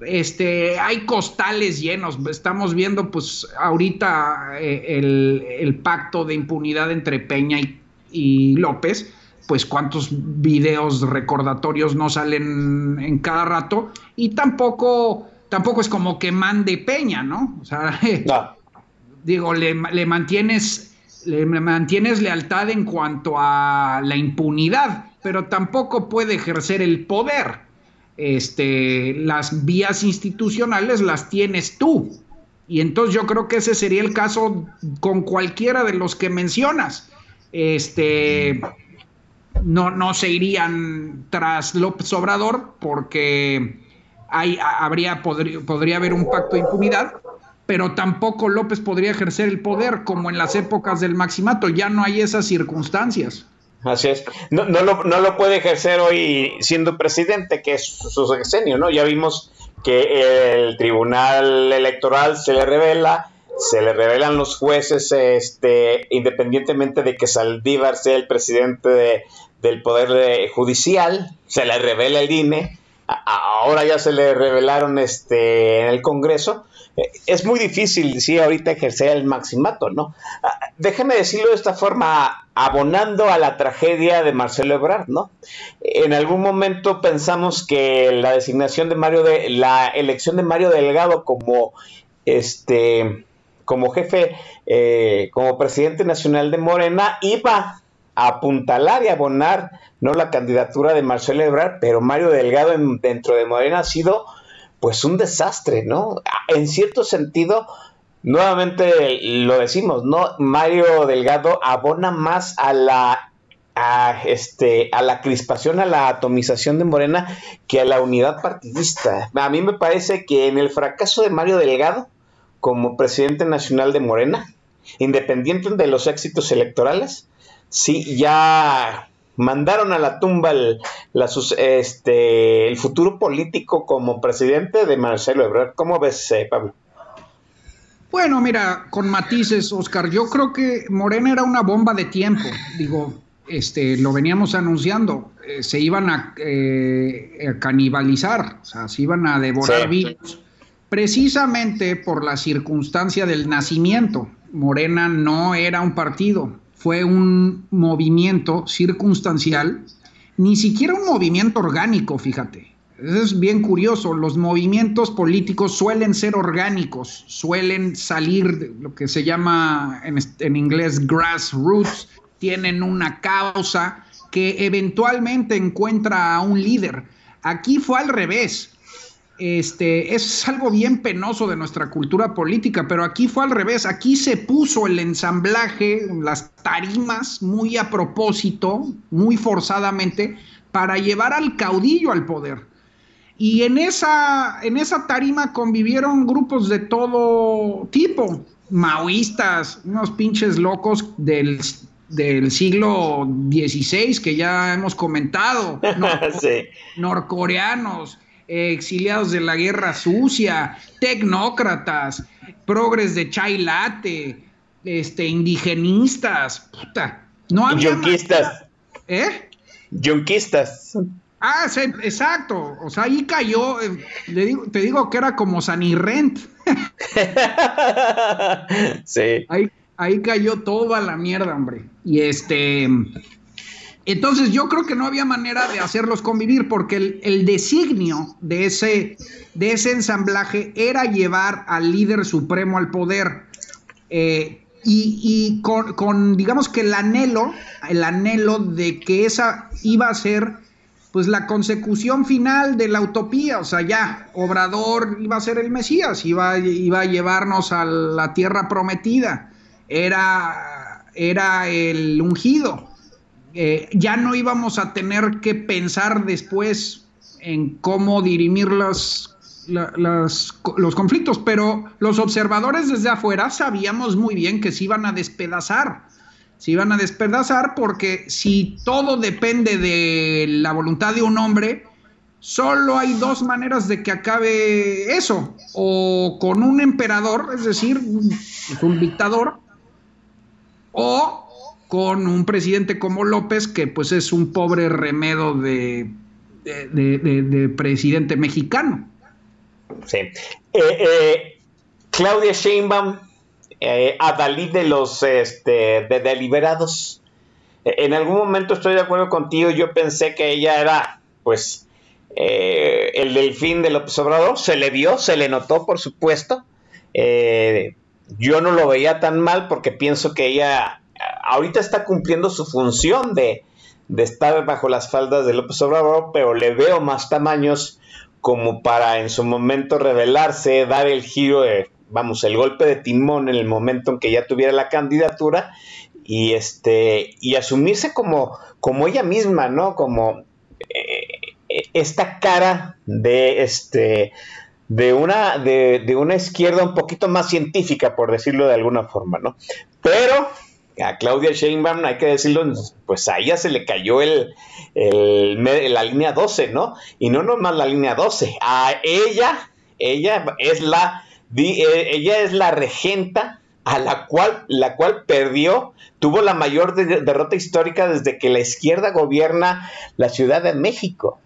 este, hay costales llenos. Estamos viendo, pues, ahorita eh, el, pacto de impunidad entre Peña y, y, López, pues, cuántos videos recordatorios no salen en cada rato, y tampoco, tampoco es como que mande Peña, ¿no? O sea, (laughs) digo, le, le mantienes le mantienes lealtad en cuanto a la impunidad, pero tampoco puede ejercer el poder. Este, las vías institucionales las tienes tú. Y entonces yo creo que ese sería el caso con cualquiera de los que mencionas. Este, no, no se irían tras López Obrador porque habría, podría haber un pacto de impunidad, pero tampoco López podría ejercer el poder como en las épocas del maximato, ya no hay esas circunstancias. Así es, no, no, lo, puede ejercer hoy siendo presidente, que es su sexenio, ¿no? Ya vimos que el Tribunal Electoral se le revela, se le revelan los jueces, este, independientemente de que Saldívar sea el presidente del Poder Judicial, se le revela el INE, ahora ya se le revelaron este, en el Congreso. Es muy difícil, sí, ahorita ejercer el maximato, ¿no? Ah, déjeme decirlo de esta forma, abonando a la tragedia de Marcelo Ebrard, ¿no? En algún momento pensamos que la designación de Mario de la elección de Mario Delgado como este como jefe, eh, como presidente nacional de Morena, iba a apuntalar y abonar no la candidatura de Marcelo Ebrard, pero Mario Delgado dentro de Morena ha sido pues un desastre, ¿no? En cierto sentido, nuevamente lo decimos, ¿no? Mario Delgado abona más a la a este a la crispación, a la atomización de Morena que a la unidad partidista. A mí me parece que en el fracaso de Mario Delgado como presidente nacional de Morena, independiente de los éxitos electorales, sí, ya mandaron a la tumba el, este, el futuro político como presidente de Marcelo Ebrard. ¿Cómo ves, eh, Pablo? Bueno, mira, con matices, Oscar, yo creo que Morena era una bomba de tiempo. Digo, este, lo veníamos anunciando, eh, se iban eh, a, canibalizar, o sea, se iban a devorar vivos precisamente por la circunstancia del nacimiento. Morena no era un partido, fue un movimiento circunstancial, ni siquiera un movimiento orgánico, fíjate. Es bien curioso, los movimientos políticos suelen ser orgánicos, suelen salir de lo que se llama en, en inglés grassroots, tienen una causa que eventualmente encuentra a un líder. Aquí fue al revés este, es algo bien penoso de nuestra cultura política, pero aquí fue al revés, aquí se puso el ensamblaje, las tarimas muy a propósito, muy forzadamente, para llevar al caudillo al poder. Y en esa, en esa tarima convivieron grupos de todo tipo, maoístas, unos pinches locos del, del siglo XVI que ya hemos comentado, (laughs) norcoreanos, exiliados de la guerra sucia, tecnócratas, progres de chai latte, este, indigenistas, puta. No había Yunquistas. ¿Eh? Yunquistas. Ah, sí, exacto. O sea, ahí cayó, eh, le digo, te digo que era como Sanirrent. (laughs) sí. Ahí, ahí cayó toda la mierda, hombre. Y este, entonces yo creo que no había manera de hacerlos convivir porque el, designio de ese, de ese, ensamblaje era llevar al líder supremo al poder. Eh, y, con, digamos que el anhelo, el anhelo de que esa iba a ser pues la consecución final de la utopía, o sea, ya, Obrador iba a ser el Mesías, iba, iba a llevarnos a la tierra prometida, era, era el ungido. Eh, ya no íbamos a tener que pensar después en cómo dirimir los conflictos, pero los observadores desde afuera sabíamos muy bien que se iban a despedazar. Se iban a despedazar porque si todo depende de la voluntad de un hombre, solo hay dos maneras de que acabe eso, o con un emperador, es decir, un dictador, o con un presidente como López, que pues es un pobre remedo de, de, presidente mexicano. Sí. Eh, eh, Claudia Sheinbaum, eh, de los este, de deliberados. En algún momento estoy de acuerdo contigo, yo pensé que ella era, pues, el delfín de López Obrador, se le vio, se le notó, por supuesto. yo no lo veía tan mal porque pienso que ella ahorita está cumpliendo su función de, estar bajo las faldas de López Obrador, pero le veo más tamaños como para en su momento revelarse, dar el giro de, vamos, el golpe de timón en el momento en que ya tuviera la candidatura y este y asumirse como como ella misma, ¿no? Como eh, esta cara de este de una de, de, una izquierda un poquito más científica, por decirlo de alguna forma, ¿no? Pero a Claudia Sheinbaum, hay que decirlo, pues a ella se le cayó el, la línea 12, ¿no? Y no nomás la línea 12, a ella, ella es la, eh, ella es la regenta a la cual, la cual perdió, tuvo la mayor derrota histórica desde que la izquierda gobierna la Ciudad de México.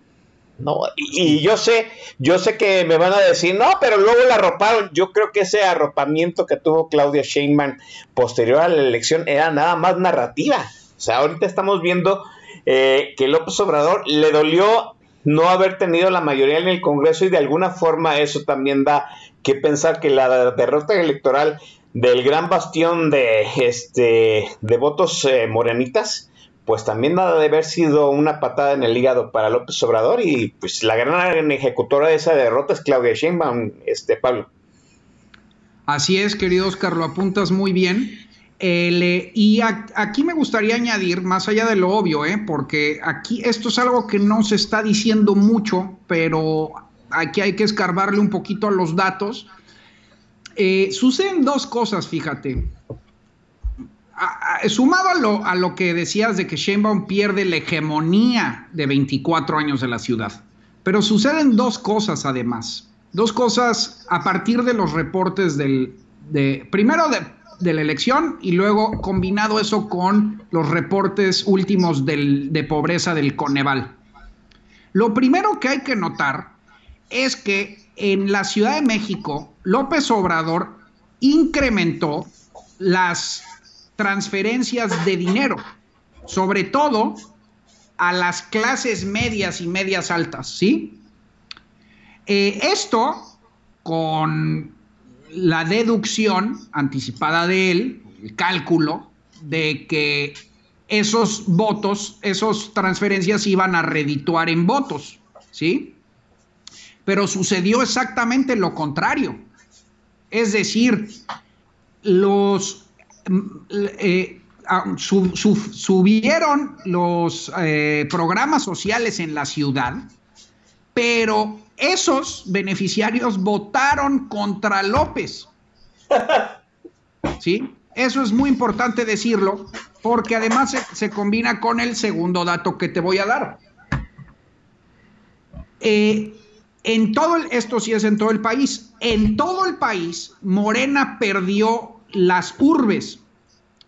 No, y, yo sé, yo sé que me van a decir, no, pero luego la arroparon. Yo creo que ese arropamiento que tuvo Claudia Sheinbaum posterior a la elección era nada más narrativa. O sea, ahorita estamos viendo eh, que López Obrador le dolió no haber tenido la mayoría en el Congreso y de alguna forma eso también da que pensar que la derrota electoral del gran bastión de este de votos eh, morenitas pues también nada de haber sido una patada en el hígado para López Obrador y pues la gran ejecutora de esa derrota es Claudia Sheinbaum, este Pablo. Así es, querido Oscar, lo apuntas muy bien. Y aquí me gustaría añadir, más allá de lo obvio, ¿eh? porque aquí esto es algo que no se está diciendo mucho, pero aquí hay que escarbarle un poquito a los datos. Eh, suceden dos cosas, fíjate sumado a lo, a lo que decías de que Sheinbaum pierde la hegemonía de 24 años de la ciudad. Pero suceden dos cosas además. Dos cosas a partir de los reportes del, de, primero de, de la elección y luego combinado eso con los reportes últimos del, de pobreza del Coneval. Lo primero que hay que notar es que en la Ciudad de México, López Obrador incrementó las transferencias de dinero, sobre todo a las clases medias y medias altas, ¿sí? Eh, esto con la deducción anticipada de él, el cálculo de que esos votos, esas transferencias iban a redituar en votos, ¿sí? Pero sucedió exactamente lo contrario. Es decir, los eh, subieron los eh, programas sociales en la ciudad, pero esos beneficiarios votaron contra López. (laughs) ¿Sí? Eso es muy importante decirlo, porque además se, combina con el segundo dato que te voy a dar. Eh, en todo esto sí es en todo el país. En todo el país, Morena perdió las urbes.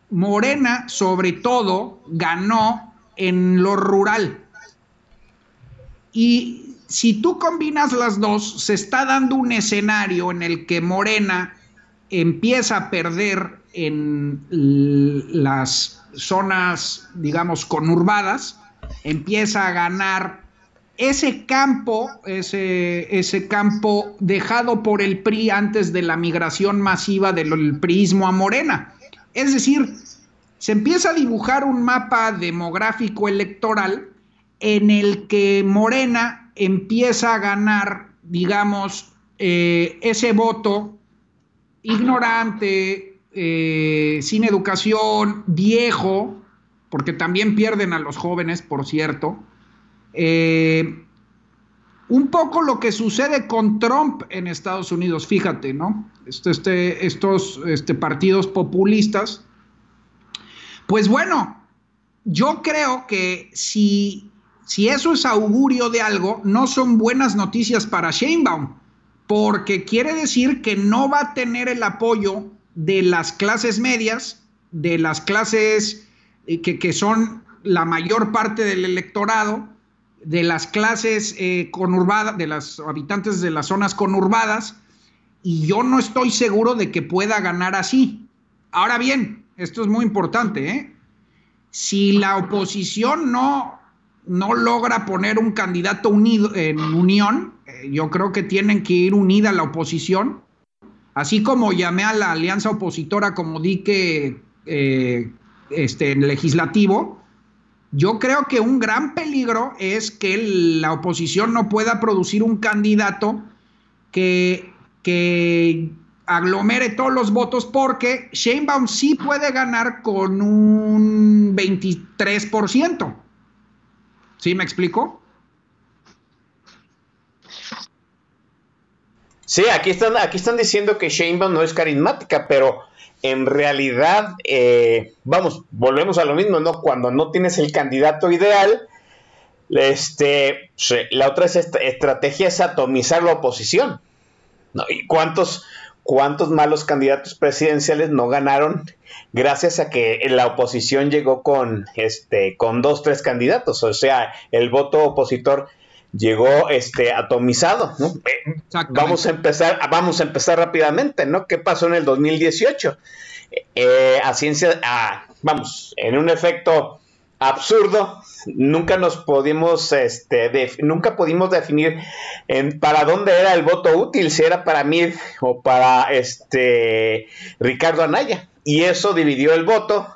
Morena, sobre todo, ganó en lo rural. Y si tú combinas las dos, se está dando un escenario en el que Morena empieza a perder en las zonas, digamos, conurbadas, empieza a ganar ese campo, ese, ese campo dejado por el PRI antes de la migración masiva del priismo a Morena. Es decir, se empieza a dibujar un mapa demográfico electoral en el que Morena empieza a ganar, digamos, eh, ese voto ignorante, eh, sin educación, viejo, porque también pierden a los jóvenes, por cierto, eh, un poco lo que sucede con Trump en Estados Unidos, fíjate, ¿no? Este, este, estos este, partidos populistas. Pues bueno, yo creo que si, eso es augurio de algo, no son buenas noticias para Sheinbaum, porque quiere decir que no va a tener el apoyo de las clases medias, de las clases eh, que son la mayor parte del electorado, de las clases eh, conurbadas, de los habitantes de las zonas conurbadas, y yo no estoy seguro de que pueda ganar así. Ahora bien, esto es muy importante, ¿eh? si la oposición no, no logra poner un candidato unido en unión, eh, yo creo que tienen que ir unida la oposición, así como llamé a la alianza opositora como dique eh, este, legislativo, yo creo que un gran peligro es que la oposición no pueda producir un candidato que, que aglomere todos los votos porque Sheinbaum sí puede ganar con un 23%. ¿Sí me explico? Sí, aquí están, aquí están diciendo que Sheinbaum no es carismática, pero en realidad, eh, vamos, volvemos a lo mismo, ¿no? Cuando no tienes el candidato ideal, este, la otra estrategia es atomizar la oposición. ¿Y cuántos, cuántos malos candidatos presidenciales no ganaron gracias a que la oposición llegó con, este, con dos, tres candidatos? O sea, el voto opositor llegó este atomizado, ¿no? Eh. Vamos a empezar, vamos a empezar rápidamente, ¿no? ¿Qué pasó en el 2018? Eh, a ciencia, a- vamos, en un efecto absurdo, nunca nos pudimos, este, def- nunca pudimos definir en, para dónde era el voto útil, si era para mí o para este Ricardo Anaya. Y eso dividió el voto,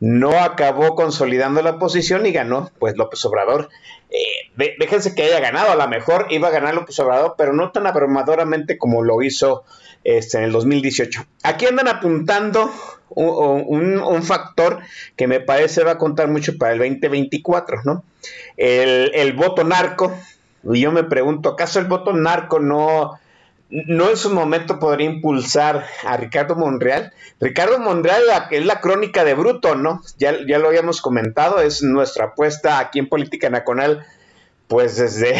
no acabó consolidando la posición y ganó, pues López Obrador. Eh, déjense que haya ganado, a lo mejor iba a ganar López Obrador, pero no tan abrumadoramente como lo hizo este, en el 2018. Aquí andan apuntando un, un- un factor que me parece va a contar mucho para el 2024, ¿no? El, el voto narco. Y yo me pregunto, ¿acaso el voto narco no, no en su momento podría impulsar a Ricardo Monreal? Ricardo Monreal es la crónica de Bruto, ¿no? Ya, ya lo habíamos comentado, es nuestra apuesta aquí en Política Nacional pues desde,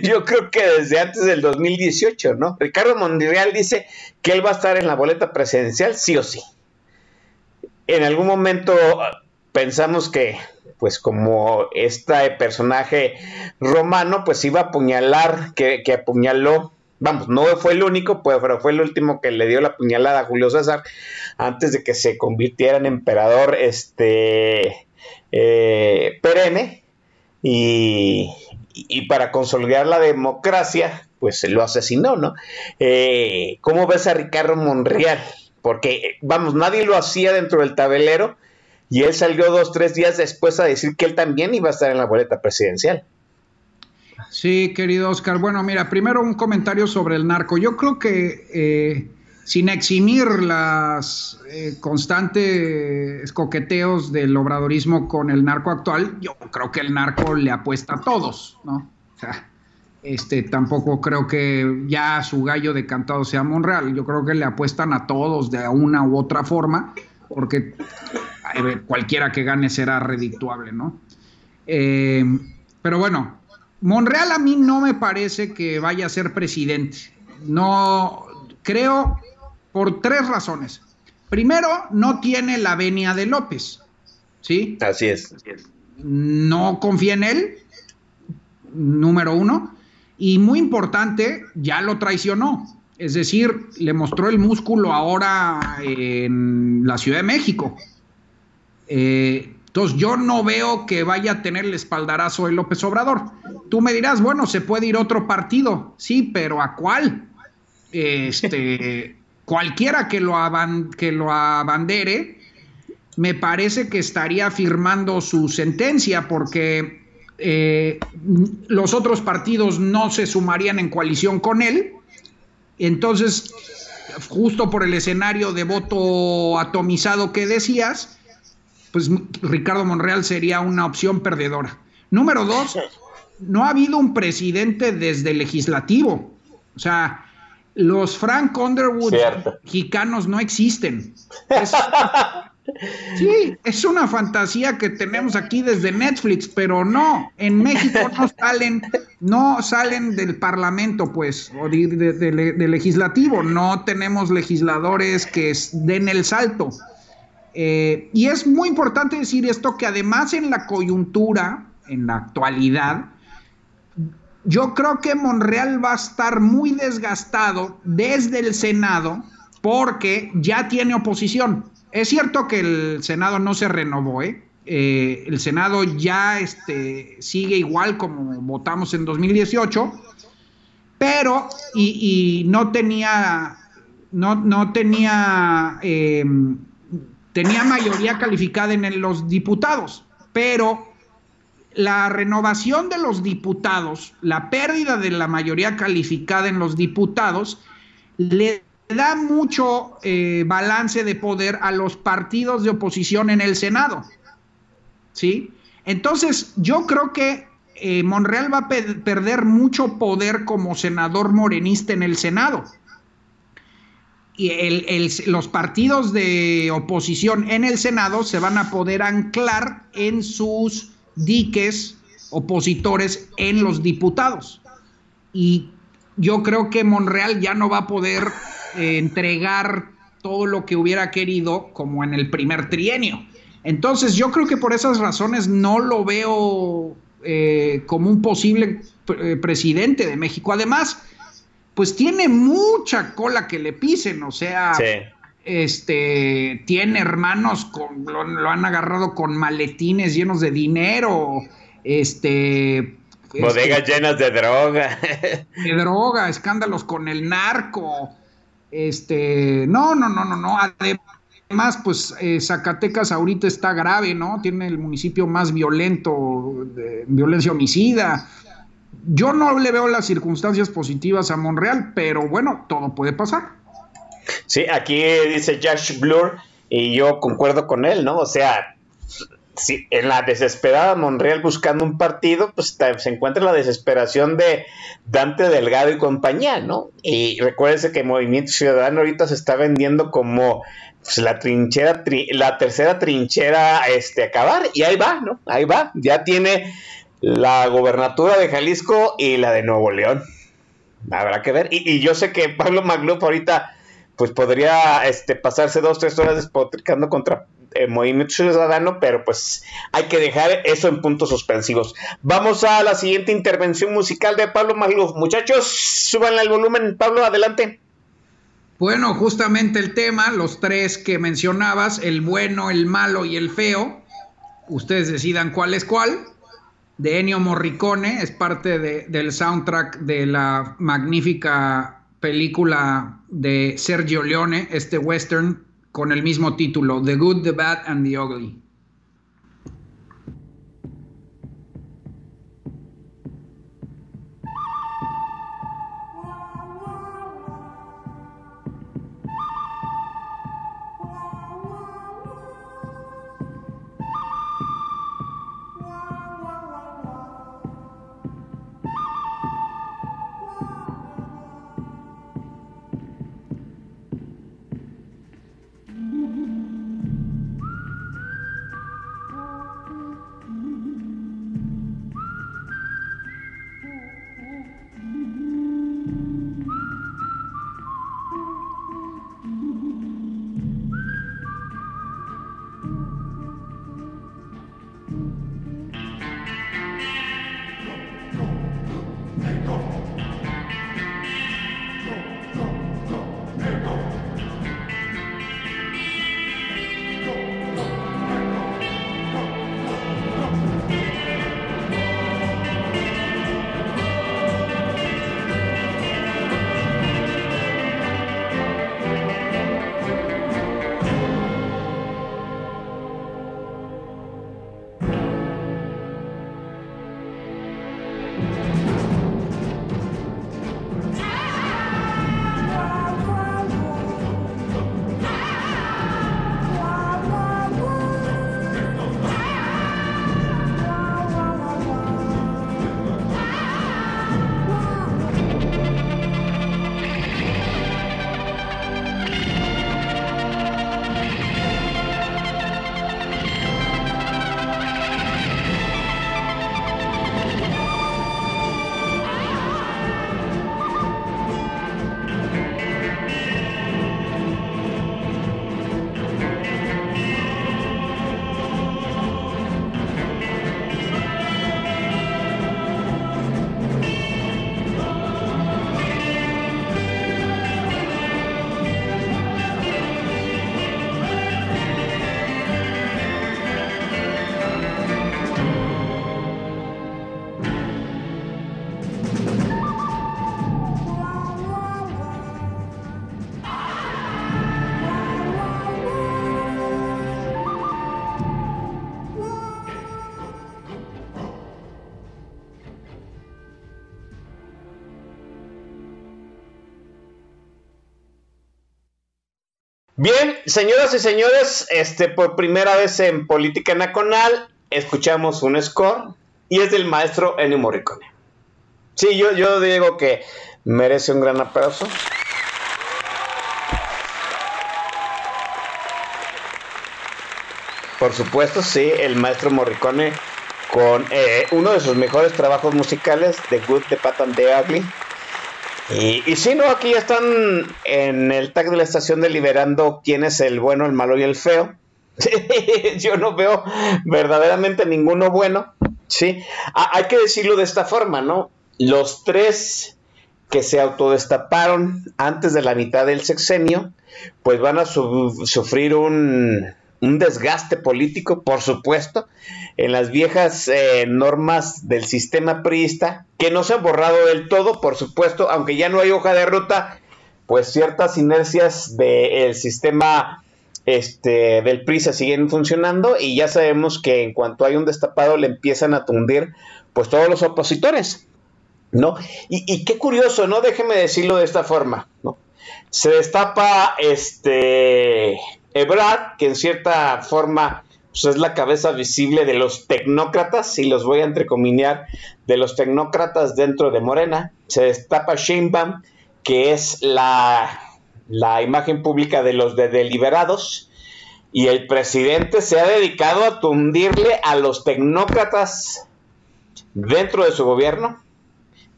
(laughs) yo creo que desde antes del 2018, ¿no? Ricardo Monreal dice que él va a estar en la boleta presidencial sí o sí. En algún momento pensamos que, pues como este personaje romano, pues iba a apuñalar, que, que apuñaló, vamos, no fue el único, pues, pero fue el último que le dio la puñalada a Julio César antes de que se convirtiera en emperador, este, eh, perenne y, y para consolidar la democracia, pues se lo asesinó, ¿no? Eh, ¿Cómo ves a Ricardo Monreal? Porque, vamos, nadie lo hacía dentro del tabelero y él salió dos, tres días después a decir que él también iba a estar en la boleta presidencial. Sí, querido Oscar. Bueno, mira, primero un comentario sobre el narco. Yo creo que eh, sin eximir las eh, constantes coqueteos del obradorismo con el narco actual, yo creo que el narco le apuesta a todos, ¿no? O sea, este, tampoco creo que ya su gallo decantado sea Monreal. Yo creo que le apuestan a todos de una u otra forma, porque cualquiera que gane será redictuable, ¿no? Eh, pero bueno, Monreal a mí no me parece que vaya a ser presidente. No, creo por tres razones. Primero, no tiene la venia de López, ¿sí? Así es. No confía en él, número uno. Y muy importante, ya lo traicionó. Es decir, le mostró el músculo ahora en la Ciudad de México. Eh, entonces yo no veo que vaya a tener el espaldarazo de López Obrador. Tú me dirás, bueno, se puede ir otro partido. Sí, pero ¿a cuál? Este, (laughs) cualquiera que lo, que lo abandere, me parece que estaría firmando su sentencia porque eh, los otros partidos no se sumarían en coalición con él. Entonces, justo por el escenario de voto atomizado que decías, pues Ricardo Monreal sería una opción perdedora. Número dos, no ha habido un presidente desde el legislativo. O sea, los Frank Underwood Cierto. mexicanos no existen. Es- (laughs) sí, es una fantasía que tenemos aquí desde Netflix, pero no, en México no salen, no salen del Parlamento, pues, o de, de- de- de legislativo, no tenemos legisladores que den el salto. Eh, y es muy importante decir esto, que además en la coyuntura, en la actualidad, yo creo que Monreal va a estar muy desgastado desde el Senado porque ya tiene oposición. Es cierto que el Senado no se renovó, ¿eh? Eh, el Senado ya este, sigue igual como votamos en 2018, pero y, no tenía, no, no tenía, tenía mayoría calificada en los diputados, pero la renovación de los diputados, la pérdida de la mayoría calificada en los diputados, le da mucho eh, balance de poder a los partidos de oposición en el Senado. ¿Sí? Entonces, yo creo que eh, Monreal va a pe- perder mucho poder como senador morenista en el Senado. Y el- los partidos de oposición en el Senado se van a poder anclar en sus diques opositores en los diputados. Y yo creo que Monreal ya no va a poder eh, entregar todo lo que hubiera querido como en el primer trienio. Entonces yo creo que por esas razones no lo veo eh, como un posible eh, presidente de México. Además, pues tiene mucha cola que le pisen, o sea, este, tiene hermanos, con, lo, han agarrado con maletines llenos de dinero, este... Bodegas este, llenas de droga. (laughs) de droga, escándalos con el narco, este, no, no, no, no, no, además, pues eh, Zacatecas ahorita está grave, ¿no? Tiene el municipio más violento, de violencia homicida, yo no le veo las circunstancias positivas a Monreal, pero bueno, todo puede pasar. Sí, aquí dice Josh Blur y yo concuerdo con él, ¿no? O sea, en la desesperada Monreal buscando un partido, pues se encuentra la desesperación de Dante Delgado y compañía, ¿no? Y recuérdense que Movimiento Ciudadano ahorita se está vendiendo como pues, la trinchera, la tercera trinchera este, acabar, y ahí va, ¿no? Ahí va, ya tiene la gobernatura de Jalisco y la de Nuevo León. Habrá que ver. Y, yo sé que Pablo Magluf ahorita pues podría este, pasarse dos, tres horas despotricando contra el eh, Movimiento Ciudadano, pero pues hay que dejar eso en puntos suspensivos. Vamos a la siguiente intervención musical de Pablo Magluf. Muchachos, suban el volumen. Pablo, adelante. Bueno, justamente el tema, los tres que mencionabas, el bueno, el malo y el feo. Ustedes decidan cuál es cuál de Ennio Morricone, es parte del soundtrack de la magnífica película de Sergio Leone, este western con el mismo título, The Good, The Bad and The Ugly. Bien, señoras y señores, este por primera vez en Política Nacional escuchamos un score y es del maestro Ennio Morricone. Sí, yo, digo que merece un gran aplauso. Por supuesto, sí, el maestro Morricone con eh, uno de sus mejores trabajos musicales, The Good, The Bad and The Ugly, y, y no, aquí ya están en el tag de la estación deliberando quién es el bueno, el malo y el feo. (laughs) Yo no veo verdaderamente ninguno bueno. Sí, hay que decirlo de esta forma, ¿no? los tres que se autodestaparon antes de la mitad del sexenio, pues van a sufrir un, desgaste político, por supuesto, en las viejas eh, normas del sistema priista, que no se han borrado del todo, por supuesto, aunque ya no hay hoja de ruta, pues ciertas inercias del sistema este, del PRI se siguen funcionando y ya sabemos que en cuanto hay un destapado le empiezan a tundir pues todos los opositores, ¿no? Y, qué curioso, ¿no? Déjeme decirlo de esta forma, ¿no? Se destapa este Ebrard, que en cierta forma pues, es la cabeza visible de los tecnócratas, y los voy a entrecomillar, de los tecnócratas dentro de Morena. Se destapa Sheinbaum, que es la la imagen pública de los de deliberados y el presidente se ha dedicado a tundirle a los tecnócratas dentro de su gobierno.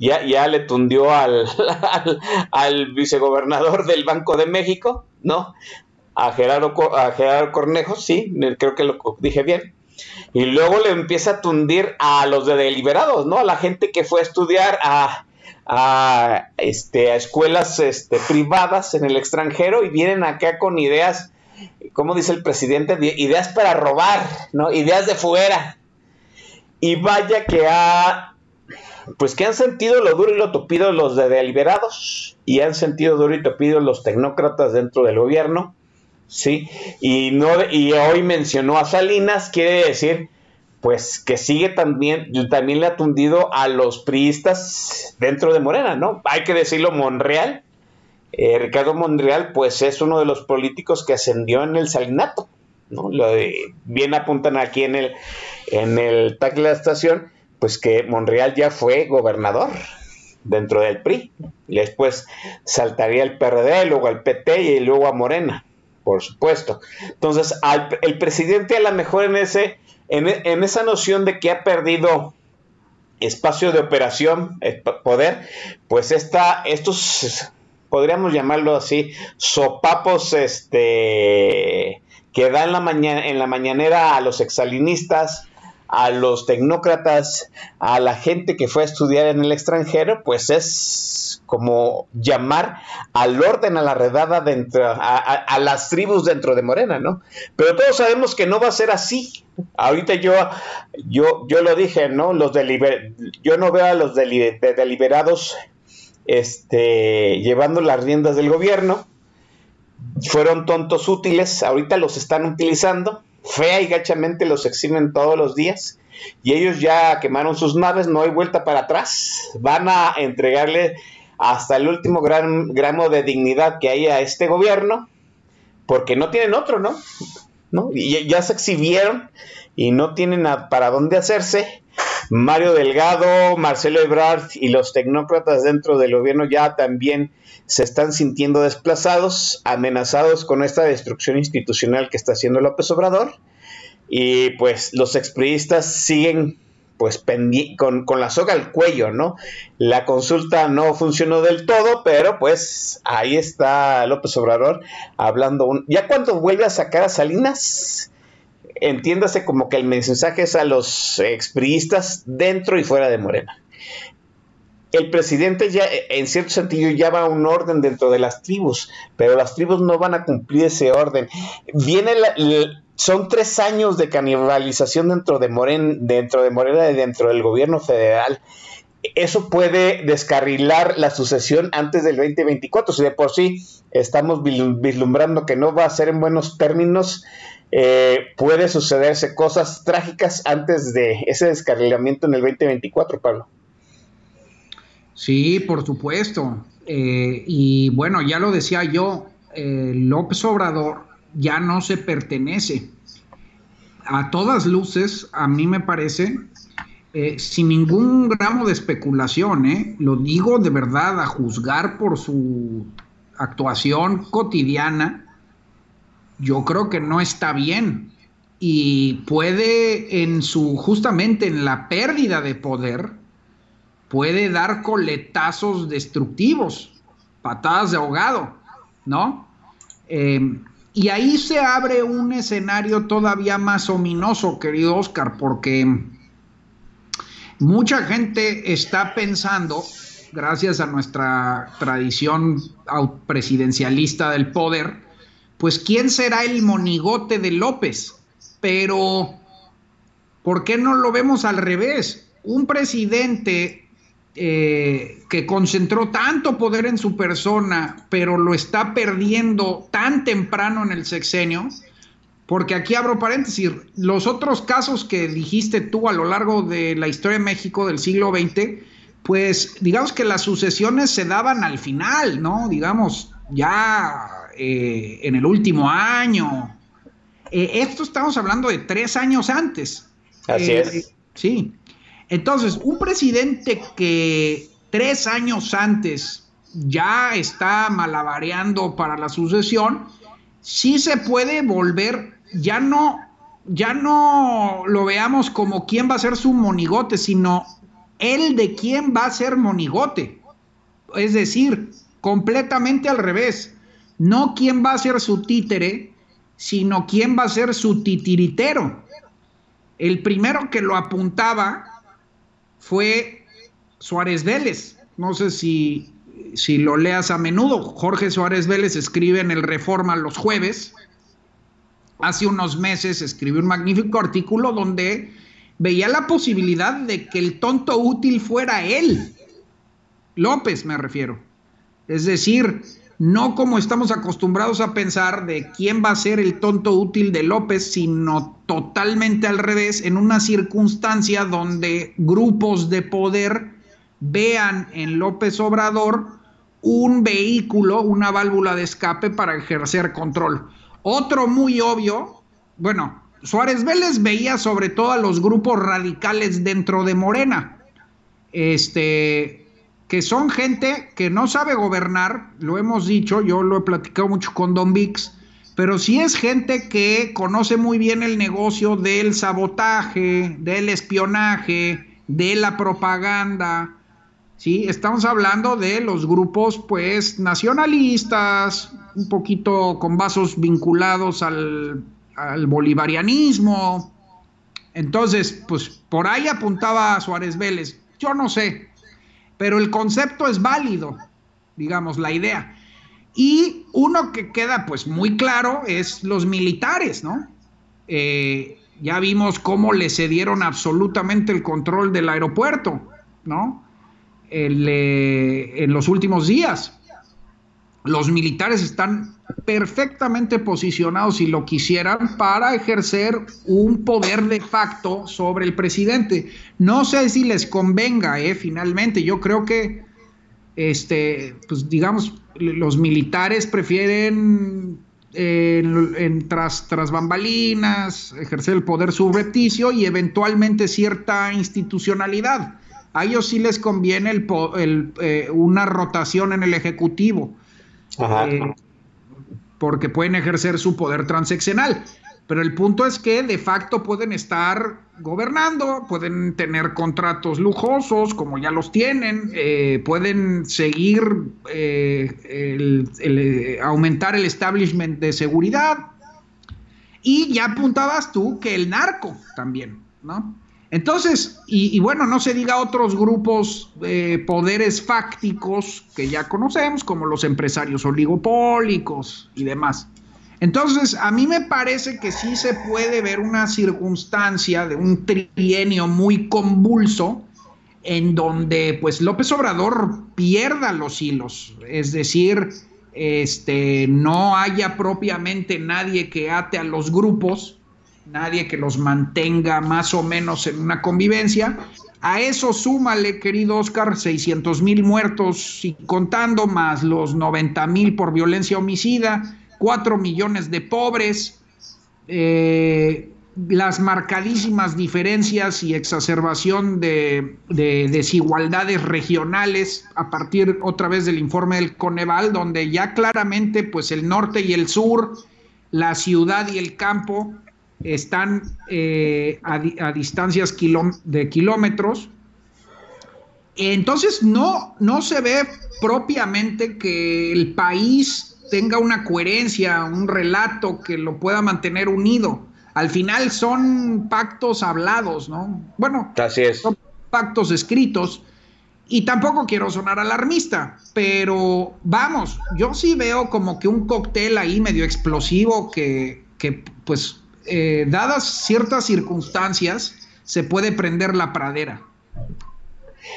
Ya, ya le tundió al, (laughs) al, vicegobernador del Banco de México, ¿no? A Gerardo, a Gerardo Cornejo, sí, creo que lo dije bien. Y luego le empieza a tundir a los de deliberados, ¿no? A la gente que fue a estudiar a, a, este, a escuelas este, privadas en el extranjero y vienen acá con ideas, como dice el presidente, ideas para robar, ¿no? Ideas de fuera. Y vaya que ha, pues que han sentido lo duro y lo tupido los de deliberados y han sentido duro y tupido los tecnócratas dentro del gobierno, ¿sí? Y, no, y hoy mencionó a Salinas, quiere decir pues que sigue también, también le ha tundido a los priistas dentro de Morena, ¿no? Hay que decirlo, Monreal, eh, Ricardo Monreal, pues es uno de los políticos que ascendió en el salinato, ¿no? Lo bien apuntan aquí en el, en el tag de la estación, pues que Monreal ya fue gobernador dentro del PRI, y después saltaría el PRD, luego al PT y luego a Morena, por supuesto. Entonces, el presidente a lo mejor en ese en, esa noción de que ha perdido espacio de operación, eh, poder, pues está, estos, podríamos llamarlo así, sopapos este, que da en la, mañana, en la mañanera a los exalinistas, a los tecnócratas, a la gente que fue a estudiar en el extranjero, pues es como llamar al orden, a la redada dentro, a, las tribus dentro de Morena, ¿no? Pero todos sabemos que no va a ser así. Ahorita yo, yo, yo lo dije, ¿no? Los yo no veo a los deliberados este, llevando las riendas del gobierno. Fueron tontos útiles, ahorita los están utilizando fea y gachamente los eximen todos los días y ellos ya quemaron sus naves, no hay vuelta para atrás, van a entregarle hasta el último gran, gramo de dignidad que hay a este gobierno, porque no tienen otro, ¿no? ¿No? Y ya se exhibieron y no tienen para dónde hacerse. Mario Delgado, Marcelo Ebrard y los tecnócratas dentro del gobierno ya también se están sintiendo desplazados, amenazados con esta destrucción institucional que está haciendo López Obrador. Y pues los expriistas siguen pues con, con, la soga al cuello, ¿no? La consulta no funcionó del todo, pero pues ahí está López Obrador hablando. ¿Ya cuando vuelve a sacar a Salinas? Entiéndase como que el mensaje es a los expriistas dentro y fuera de Morena el presidente ya, en cierto sentido, ya va a un orden dentro de las tribus, pero las tribus no van a cumplir ese orden. Viene son tres años de canibalización dentro de, Moren, dentro de Morena y dentro del gobierno federal. Eso puede descarrilar la sucesión antes del 2024. Si de por sí estamos vislumbrando que no va a ser en buenos términos, eh, puede sucederse cosas trágicas antes de ese descarrilamiento en el 2024, Pablo. Sí, por supuesto. Eh, y bueno, ya lo decía yo, eh, López Obrador ya no se pertenece. A todas luces, a mí me parece, eh, sin ningún gramo de especulación, lo digo de verdad, a juzgar por su actuación cotidiana, yo creo que no está bien y puede en su justamente en la pérdida de poder puede dar coletazos destructivos, patadas de ahogado, ¿no? Em, y ahí se abre un escenario todavía más ominoso, querido Oscar, porque mucha gente está pensando, gracias a nuestra tradición presidencialista del poder, pues quién será el monigote de López. Pero, ¿por qué no lo vemos al revés? Un presidente eh, que concentró tanto poder en su persona, pero lo está perdiendo tan temprano en el sexenio, porque aquí abro paréntesis, los otros casos que dijiste tú a lo largo de la historia de México del siglo XX, pues digamos que las sucesiones se daban al final, ¿no? Digamos, ya eh, en el último año. Eh, esto estamos hablando de tres años antes. Así es. Sí. Entonces, un presidente que tres años antes ya está malabareando para la sucesión, sí se puede volver, ya no, ya no lo veamos como quién va a ser su monigote, sino él de quién va a ser monigote. Es decir, completamente al revés. No quién va a ser su títere, sino quién va a ser su titiritero. El primero que lo apuntaba fue Suárez Vélez. No sé si, si lo leas a menudo. Jorge Suárez Vélez escribe en el Reforma los jueves. Hace unos meses escribió un magnífico artículo donde veía la posibilidad de que el tonto útil fuera él. López me refiero. Es decir, no como estamos acostumbrados a pensar de quién va a ser el tonto útil de López, sino totalmente al revés, en una circunstancia donde grupos de poder vean en López Obrador un vehículo, una válvula de escape para ejercer control. Otro muy obvio, bueno, Suárez Vélez veía sobre todo a los grupos radicales dentro de Morena. Este, que son gente que no sabe gobernar, lo hemos dicho, yo lo he platicado mucho con Don Vix, pero sí es gente que conoce muy bien el negocio del sabotaje, del espionaje, de la propaganda. Sí, estamos hablando de los grupos pues nacionalistas, un poquito con vasos vinculados al, al bolivarianismo. Entonces, pues por ahí apuntaba Suárez Vélez. Yo no sé, pero el concepto es válido, digamos, la idea. Y uno que queda pues muy claro es los militares, ¿no? Eh, ya vimos cómo le cedieron absolutamente el control del aeropuerto, ¿no? El, eh, en los últimos días. Los militares están perfectamente posicionados, si lo quisieran, para ejercer un poder de facto sobre el presidente. No sé si les convenga, eh, finalmente. Yo creo que, este, pues digamos, los militares prefieren eh, tras, tras bambalinas ejercer el poder subrepticio y eventualmente cierta institucionalidad. A ellos sí les conviene eh, una rotación en el Ejecutivo. Eh, porque pueden ejercer su poder transeccional. Pero el punto es que de facto pueden estar gobernando, pueden tener contratos lujosos, como ya los tienen, eh, pueden seguir, eh, el, aumentar el establishment de seguridad. Y ya apuntabas tú que el narco también, ¿no? Entonces, y, bueno, no se diga otros grupos, eh, poderes fácticos que ya conocemos, como los empresarios oligopólicos y demás. Entonces, a mí me parece que sí se puede ver una circunstancia de un trienio muy convulso en donde pues López Obrador pierda los hilos, es decir, este, no haya propiamente nadie que ate a los grupos, nadie que los mantenga más o menos en una convivencia. A eso súmale, querido Oscar, 600 mil muertos y contando, más los 90 mil por violencia homicida, 4 millones de pobres, eh, las marcadísimas diferencias y exacerbación de, de, desigualdades regionales a partir otra vez del informe del Coneval, donde ya claramente pues el norte y el sur, la ciudad y el campo están eh, a, a, distancias de kilómetros. Entonces no, no se ve propiamente que el país tenga una coherencia, un relato que lo pueda mantener unido. Al final son pactos hablados, ¿no? Bueno, Así es. Son, pactos escritos y tampoco quiero sonar alarmista, pero vamos, yo sí veo como que un cóctel ahí medio explosivo que, que pues, eh, dadas ciertas circunstancias, se puede prender la pradera.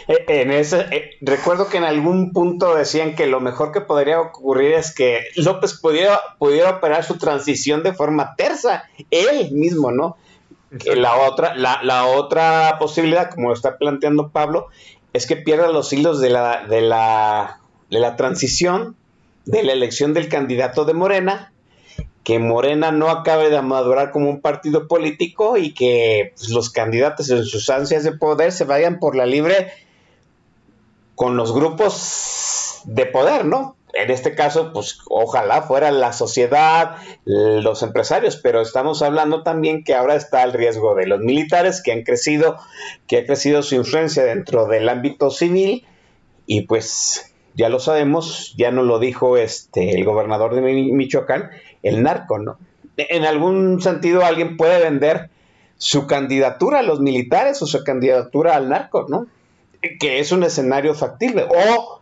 Eh, En ese, eh, recuerdo que en algún punto decían que lo mejor que podría ocurrir es que López pudiera, pudiera operar su transición de forma tersa, él mismo, ¿no? Que la otra, la, la otra posibilidad, como lo está planteando Pablo, es que pierda los hilos de la, de la, de la transición, de la elección del candidato de Morena, que Morena no acabe de madurar como un partido político y que pues, los candidatos en sus ansias de poder se vayan por la libre con los grupos de poder, ¿no? En este caso, pues ojalá fuera la sociedad, los empresarios, pero estamos hablando también que ahora está el riesgo de los militares que han crecido, que ha crecido su influencia dentro del ámbito civil y pues ya lo sabemos, ya nos lo dijo este el gobernador de Mi- Michoacán, el narco, ¿no? En algún sentido alguien puede vender su candidatura a los militares o su candidatura al narco, ¿no? Que es un escenario factible. O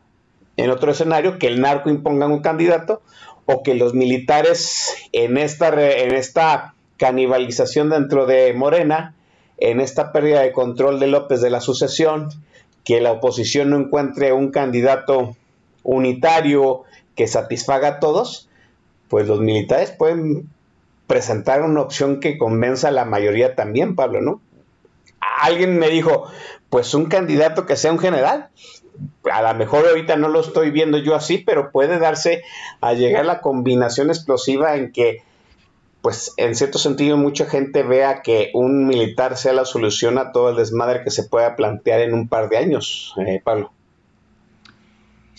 en otro escenario, que el narco imponga un candidato o que los militares en esta, en esta canibalización dentro de Morena, en esta pérdida de control de López de la sucesión, que la oposición no encuentre un candidato unitario que satisfaga a todos, pues los militares pueden presentar una opción que convenza a la mayoría también, Pablo, ¿no? Alguien me dijo, pues un candidato que sea un general. A lo mejor ahorita no lo estoy viendo yo así, pero puede darse a llegar la combinación explosiva en que, pues en cierto sentido, mucha gente vea que un militar sea la solución a todo el desmadre que se pueda plantear en un par de años, eh, Pablo.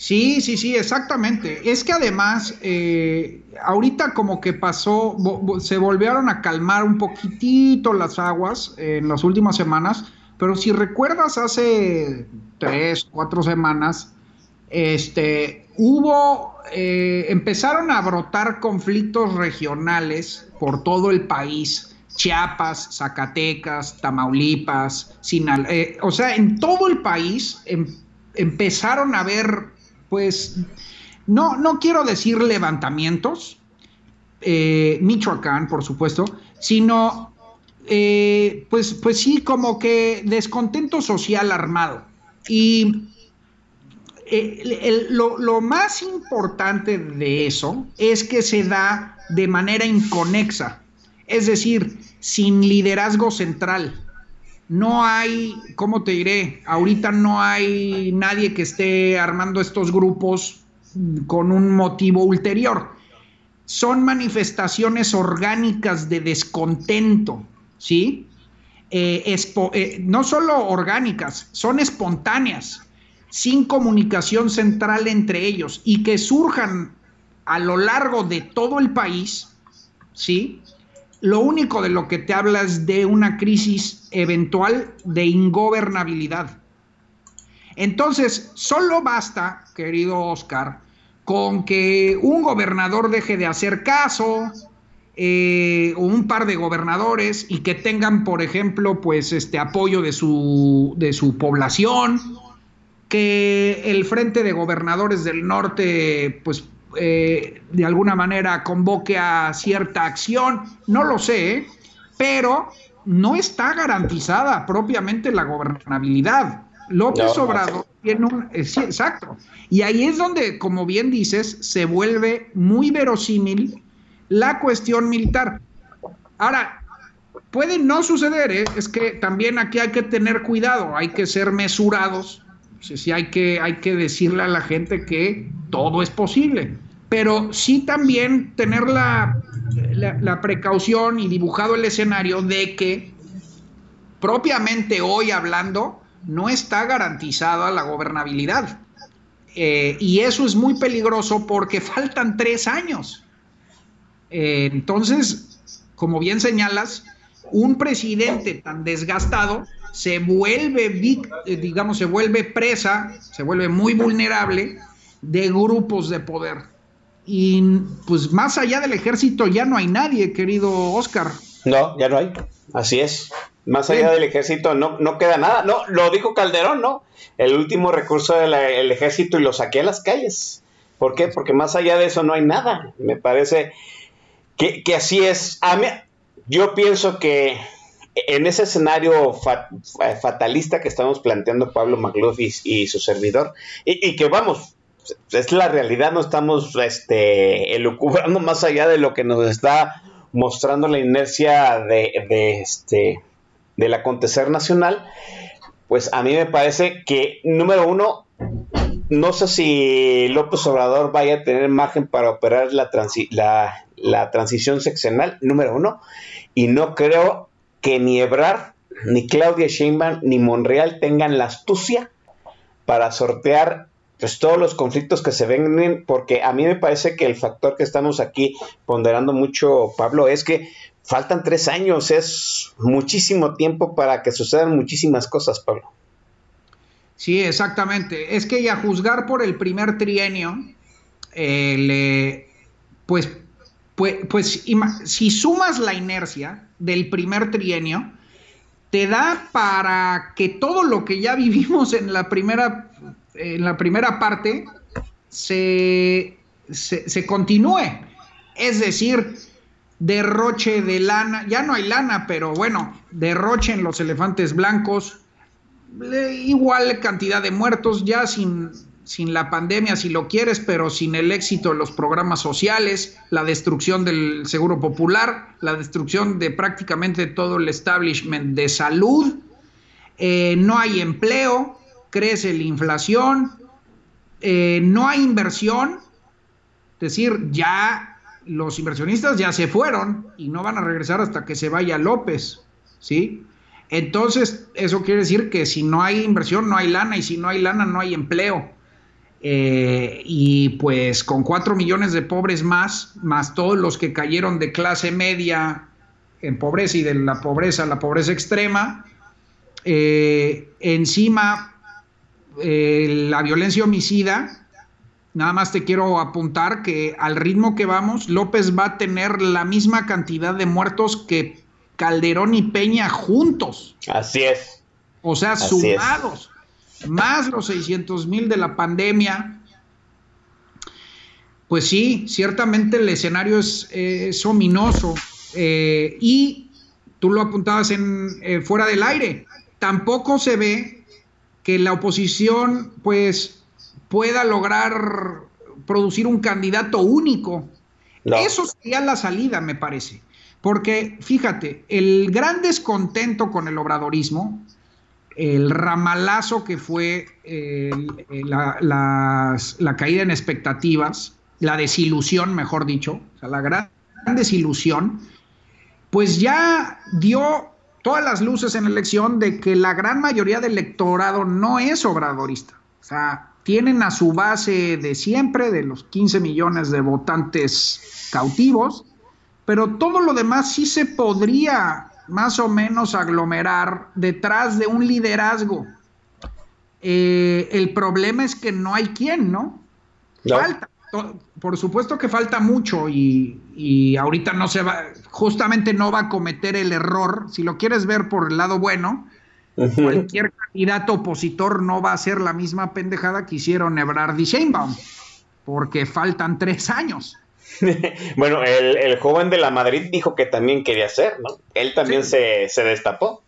Sí, sí, sí, exactamente. Es que además, eh, ahorita como que pasó, se volvieron a calmar un poquitito las aguas eh, en las últimas semanas, pero si recuerdas hace tres, cuatro semanas, este, hubo, eh, empezaron a brotar conflictos regionales por todo el país. Chiapas, Zacatecas, Tamaulipas, Sinal, eh, o sea, en todo el país em- empezaron a haber, pues, no, no quiero decir levantamientos, eh, Michoacán, por supuesto, sino, eh, pues, pues sí, como que descontento social armado. Y eh, lo, lo más importante de eso es que se da de manera inconexa, es decir, sin liderazgo central. No hay, ¿cómo te diré? Ahorita no hay nadie que esté armando estos grupos con un motivo ulterior. Son manifestaciones orgánicas de descontento, ¿sí? Eh, eh, no solo orgánicas, son espontáneas, sin comunicación central entre ellos y que surjan a lo largo de todo el país, ¿sí? Lo único de lo que te habla es de una crisis eventual de ingobernabilidad. Entonces, solo basta, querido Oscar, con que un gobernador deje de hacer caso, eh, o un par de gobernadores, y que tengan, por ejemplo, pues este apoyo de su, de su población, que el Frente de Gobernadores del Norte, pues eh, de alguna manera convoque a cierta acción, no lo sé, pero no está garantizada propiamente la gobernabilidad. López No. Obrador tiene un... eh, sí, exacto. Y ahí es donde, como bien dices, se vuelve muy verosímil la cuestión militar. Ahora, puede no suceder, ¿eh? es que también aquí hay que tener cuidado, hay que ser mesurados, sí, sí, hay, que, hay que decirle a la gente que todo es posible, pero sí también tener la, la, la precaución y dibujado el escenario de que propiamente hoy hablando no está garantizada la gobernabilidad. Eh, y eso es muy peligroso porque faltan tres años. Eh, entonces, como bien señalas, un presidente tan desgastado se vuelve, eh, digamos, se vuelve presa, se vuelve muy vulnerable de grupos de poder. Y pues más allá del ejército ya no hay nadie, querido Oscar. No, ya no hay. Así es. Más allá del ejército no, no queda nada. No, lo dijo Calderón, ¿no? El último recurso del ejército y lo saqué a las calles. ¿Por qué? Porque más allá de eso no hay nada. Me parece que, que así es. A mí, yo pienso que en ese escenario fatalista que estamos planteando Pablo Magluf y, su servidor, y, que vamos, es la realidad, no estamos este, elucubrando (laughs) más allá de lo que nos está mostrando la inercia de, de este, del acontecer nacional, pues a mí me parece que, número uno, no sé si López Obrador vaya a tener margen para operar la, la, la transición seccional, número uno, y no creo que ni Ebrard, ni Claudia Sheinbaum, ni Monreal tengan la astucia para sortear pues, todos los conflictos que se ven, porque a mí me parece que el factor que estamos aquí ponderando mucho, Pablo, es que faltan tres años, es muchísimo tiempo para que sucedan muchísimas cosas, Pablo. Sí, exactamente. Es que ya juzgar por el primer trienio, eh, pues pues, pues si sumas la inercia del primer trienio, te da para que todo lo que ya (laughs) vivimos en la primera, en la primera parte se, se, continúe. Es decir, derroche de lana, ya no hay lana, pero bueno, derroche en los elefantes blancos, igual cantidad de muertos, ya sin, sin la pandemia si lo quieres, pero sin el éxito de los programas sociales, la destrucción del seguro popular, la destrucción de prácticamente todo el establishment de salud, eh, no hay empleo, crece la inflación, eh, no hay inversión, es decir, ya los inversionistas ya se fueron y no van a regresar hasta que se vaya López, ¿sí? Entonces, eso quiere decir que si no hay inversión, no hay lana, y si no hay lana, no hay empleo. Eh, y pues con cuatro millones de pobres más, más todos los que cayeron de clase media en pobreza y de la pobreza a la pobreza extrema, eh, encima eh, la violencia homicida, nada más te quiero apuntar que al ritmo que vamos, López va a tener la misma cantidad de muertos que Calderón y Peña juntos. Así es. O sea, sumados más los 600 mil de la pandemia, pues sí, ciertamente el escenario es, ominoso. Eh, y tú lo apuntabas en, eh, fuera del aire, tampoco se ve que la oposición pues pueda lograr producir un candidato único. Eso sería la salida, me parece. Porque fíjate, el gran descontento con el obradorismo el ramalazo que fue la, caída en expectativas, la desilusión, mejor dicho, o sea, la gran, desilusión, pues ya dio todas las luces en la elección de que la gran mayoría del electorado no es obradorista. O sea, tienen a su base de siempre, de los 15 millones de votantes cautivos, pero todo lo demás sí se podría más o menos aglomerar detrás de un liderazgo. Eh, el problema es que no hay quien, ¿no? Falta, por supuesto que falta mucho y, ahorita no se va, justamente no va a cometer el error, si lo quieres ver por el lado bueno, cualquier candidato opositor no va a hacer la misma pendejada que hicieron Ebrard y Sheinbaum, porque faltan tres años. (laughs) bueno, el, joven de la Madrid dijo que también quería ser, ¿no? Él también se, destapó.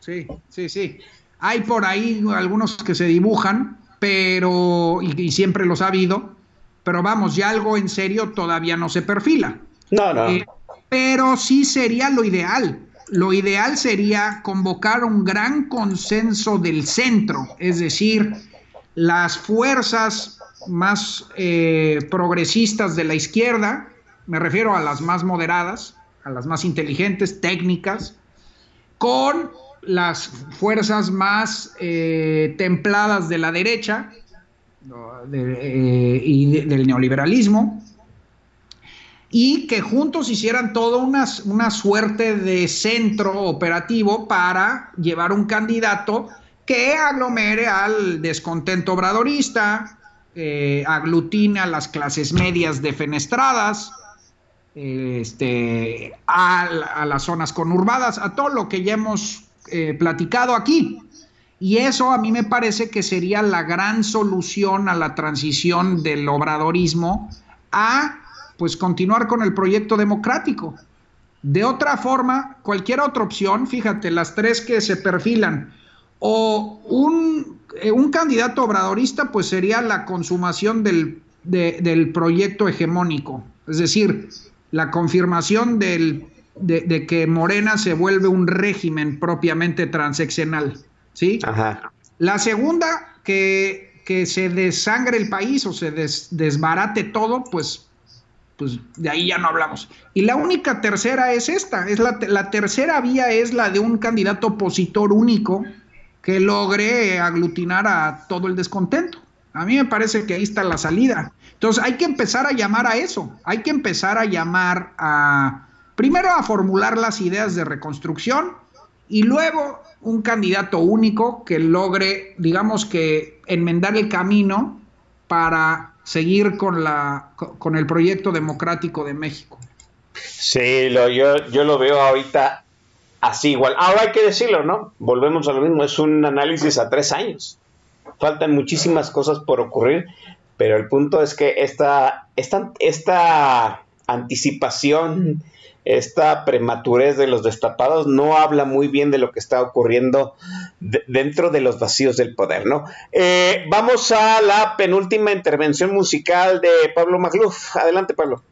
Sí, sí, sí. Hay por ahí algunos que se dibujan, pero, y, siempre los ha habido, pero vamos, ya algo en serio todavía no se perfila. No, no. Eh, pero sí sería lo ideal. Lo ideal sería convocar un gran consenso del centro, es decir, las fuerzas más eh, progresistas de la izquierda, me refiero a las más moderadas, a las más inteligentes, técnicas, con las fuerzas más eh, templadas de la derecha eh, y del neoliberalismo, y que juntos hicieran toda una, una suerte de centro operativo para llevar un candidato que aglomere al descontento obradorista, eh, aglutina las clases medias defenestradas este, a, las zonas conurbadas, a todo lo que ya hemos eh, platicado aquí. Y eso a mí me parece que sería la gran solución a la transición del obradorismo a pues continuar con el proyecto democrático. De otra forma, cualquier otra opción, fíjate, las tres que se perfilan, o un, un candidato obradorista, pues sería la consumación del, del proyecto hegemónico, es decir, la confirmación del, de, que Morena se vuelve un régimen propiamente transeccional, ¿sí? La segunda, que, que, se desangre el país o se desbarate todo, pues pues de ahí ya no hablamos. Y la única tercera es esta, es la, la, tercera vía es la de un candidato opositor único que logre aglutinar a todo el descontento. A mí me parece que ahí está la salida. Entonces hay que empezar a llamar a eso, hay que empezar a llamar a, primero a formular las ideas de reconstrucción y luego un candidato único que logre, digamos que, enmendar el camino para seguir con, la, con el proyecto democrático de México. Sí, lo, yo, yo lo veo ahorita así igual. Ahora hay que decirlo, ¿no? Volvemos a lo mismo, es un análisis a tres años. Faltan muchísimas cosas por ocurrir, pero el punto es que esta, esta, esta anticipación esta prematurez de los destapados no habla muy bien de lo que está ocurriendo dentro de los vacíos del poder, ¿no? Eh, vamos a la penúltima intervención musical de Pablo Magluf. Adelante, Pablo.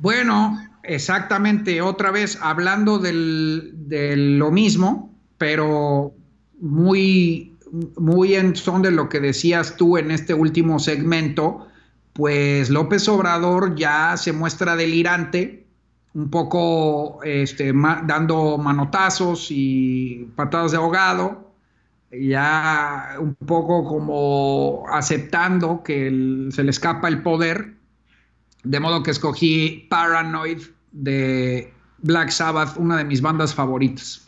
Bueno, exactamente, otra vez hablando del, de lo mismo, pero muy, muy en son de lo que decías tú en este último segmento, pues López Obrador ya se muestra delirante un poco este, dando manotazos y patadas de ahogado, ya un poco como aceptando que se le escapa el poder, de modo que escogí Paranoid de Black Sabbath, una de mis bandas favoritas.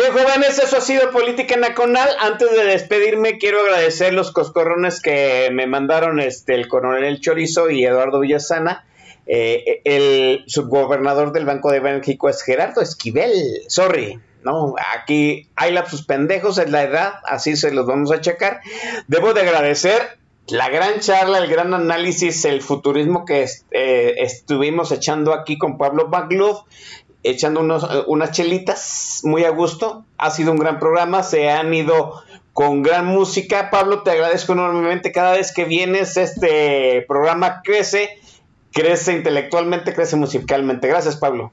Bien, jóvenes, eso ha sido Política Nacional. Antes de despedirme, quiero agradecer los coscorrones que me mandaron este, el coronel Chorizo y Eduardo Villasana. Eh, el subgobernador del Banco de México es Gerardo Esquivel. Sorry, no, aquí hay lapsus pendejos, es la edad, así se los vamos a checar. Debo de agradecer la gran charla, el gran análisis, el futurismo que eh, estuvimos echando aquí con Pablo Baglov echando unos, unas chelitas muy a gusto. Ha sido un gran programa, se han ido con gran música. Pablo, te agradezco enormemente. Cada vez que vienes, este programa crece, crece intelectualmente, crece musicalmente. Gracias, Pablo.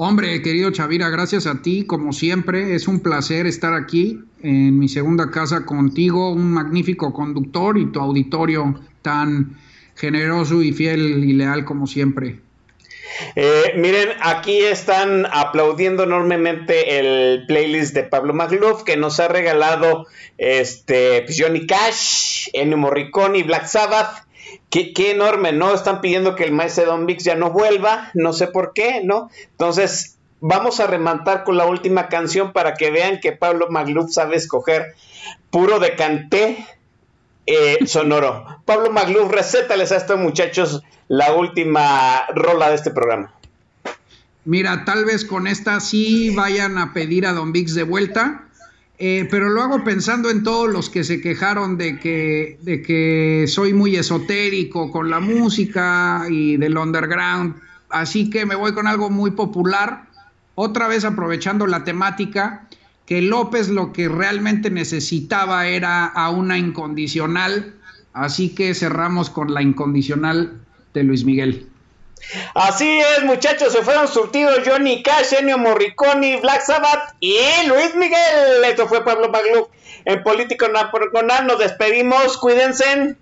Hombre, querido Chavira, gracias a ti, como siempre. Es un placer estar aquí en mi segunda casa contigo, un magnífico conductor y tu auditorio tan generoso y fiel y leal como siempre. Eh, miren, aquí están aplaudiendo enormemente el playlist de Pablo Magluf que nos ha regalado este pues, Johnny Cash, Ennio Morricone y Black Sabbath. Qué, enorme, ¿no? Están pidiendo que el maestro Don Vix ya no vuelva, no sé por qué, ¿no? Entonces, vamos a rematar con la última canción para que vean que Pablo Magluf sabe escoger puro de canté eh, sonoro. Pablo Magluf, recétales a estos muchachos la última rola de este programa. Mira, tal vez con esta sí vayan a pedir a Don Vix de vuelta, eh, pero lo hago pensando en todos los que se quejaron de que, de que soy muy esotérico con la música y del underground, así que me voy con algo muy popular, otra vez aprovechando la temática, que López lo que realmente necesitaba era a una incondicional, así que cerramos con la incondicional de Luis Miguel. Así es, muchachos, se fueron surtidos Johnny Cash, Ennio Morricone, Black Sabbath y Luis Miguel. Esto fue Pablo Magluk en Político Nacional. Nos despedimos, cuídense.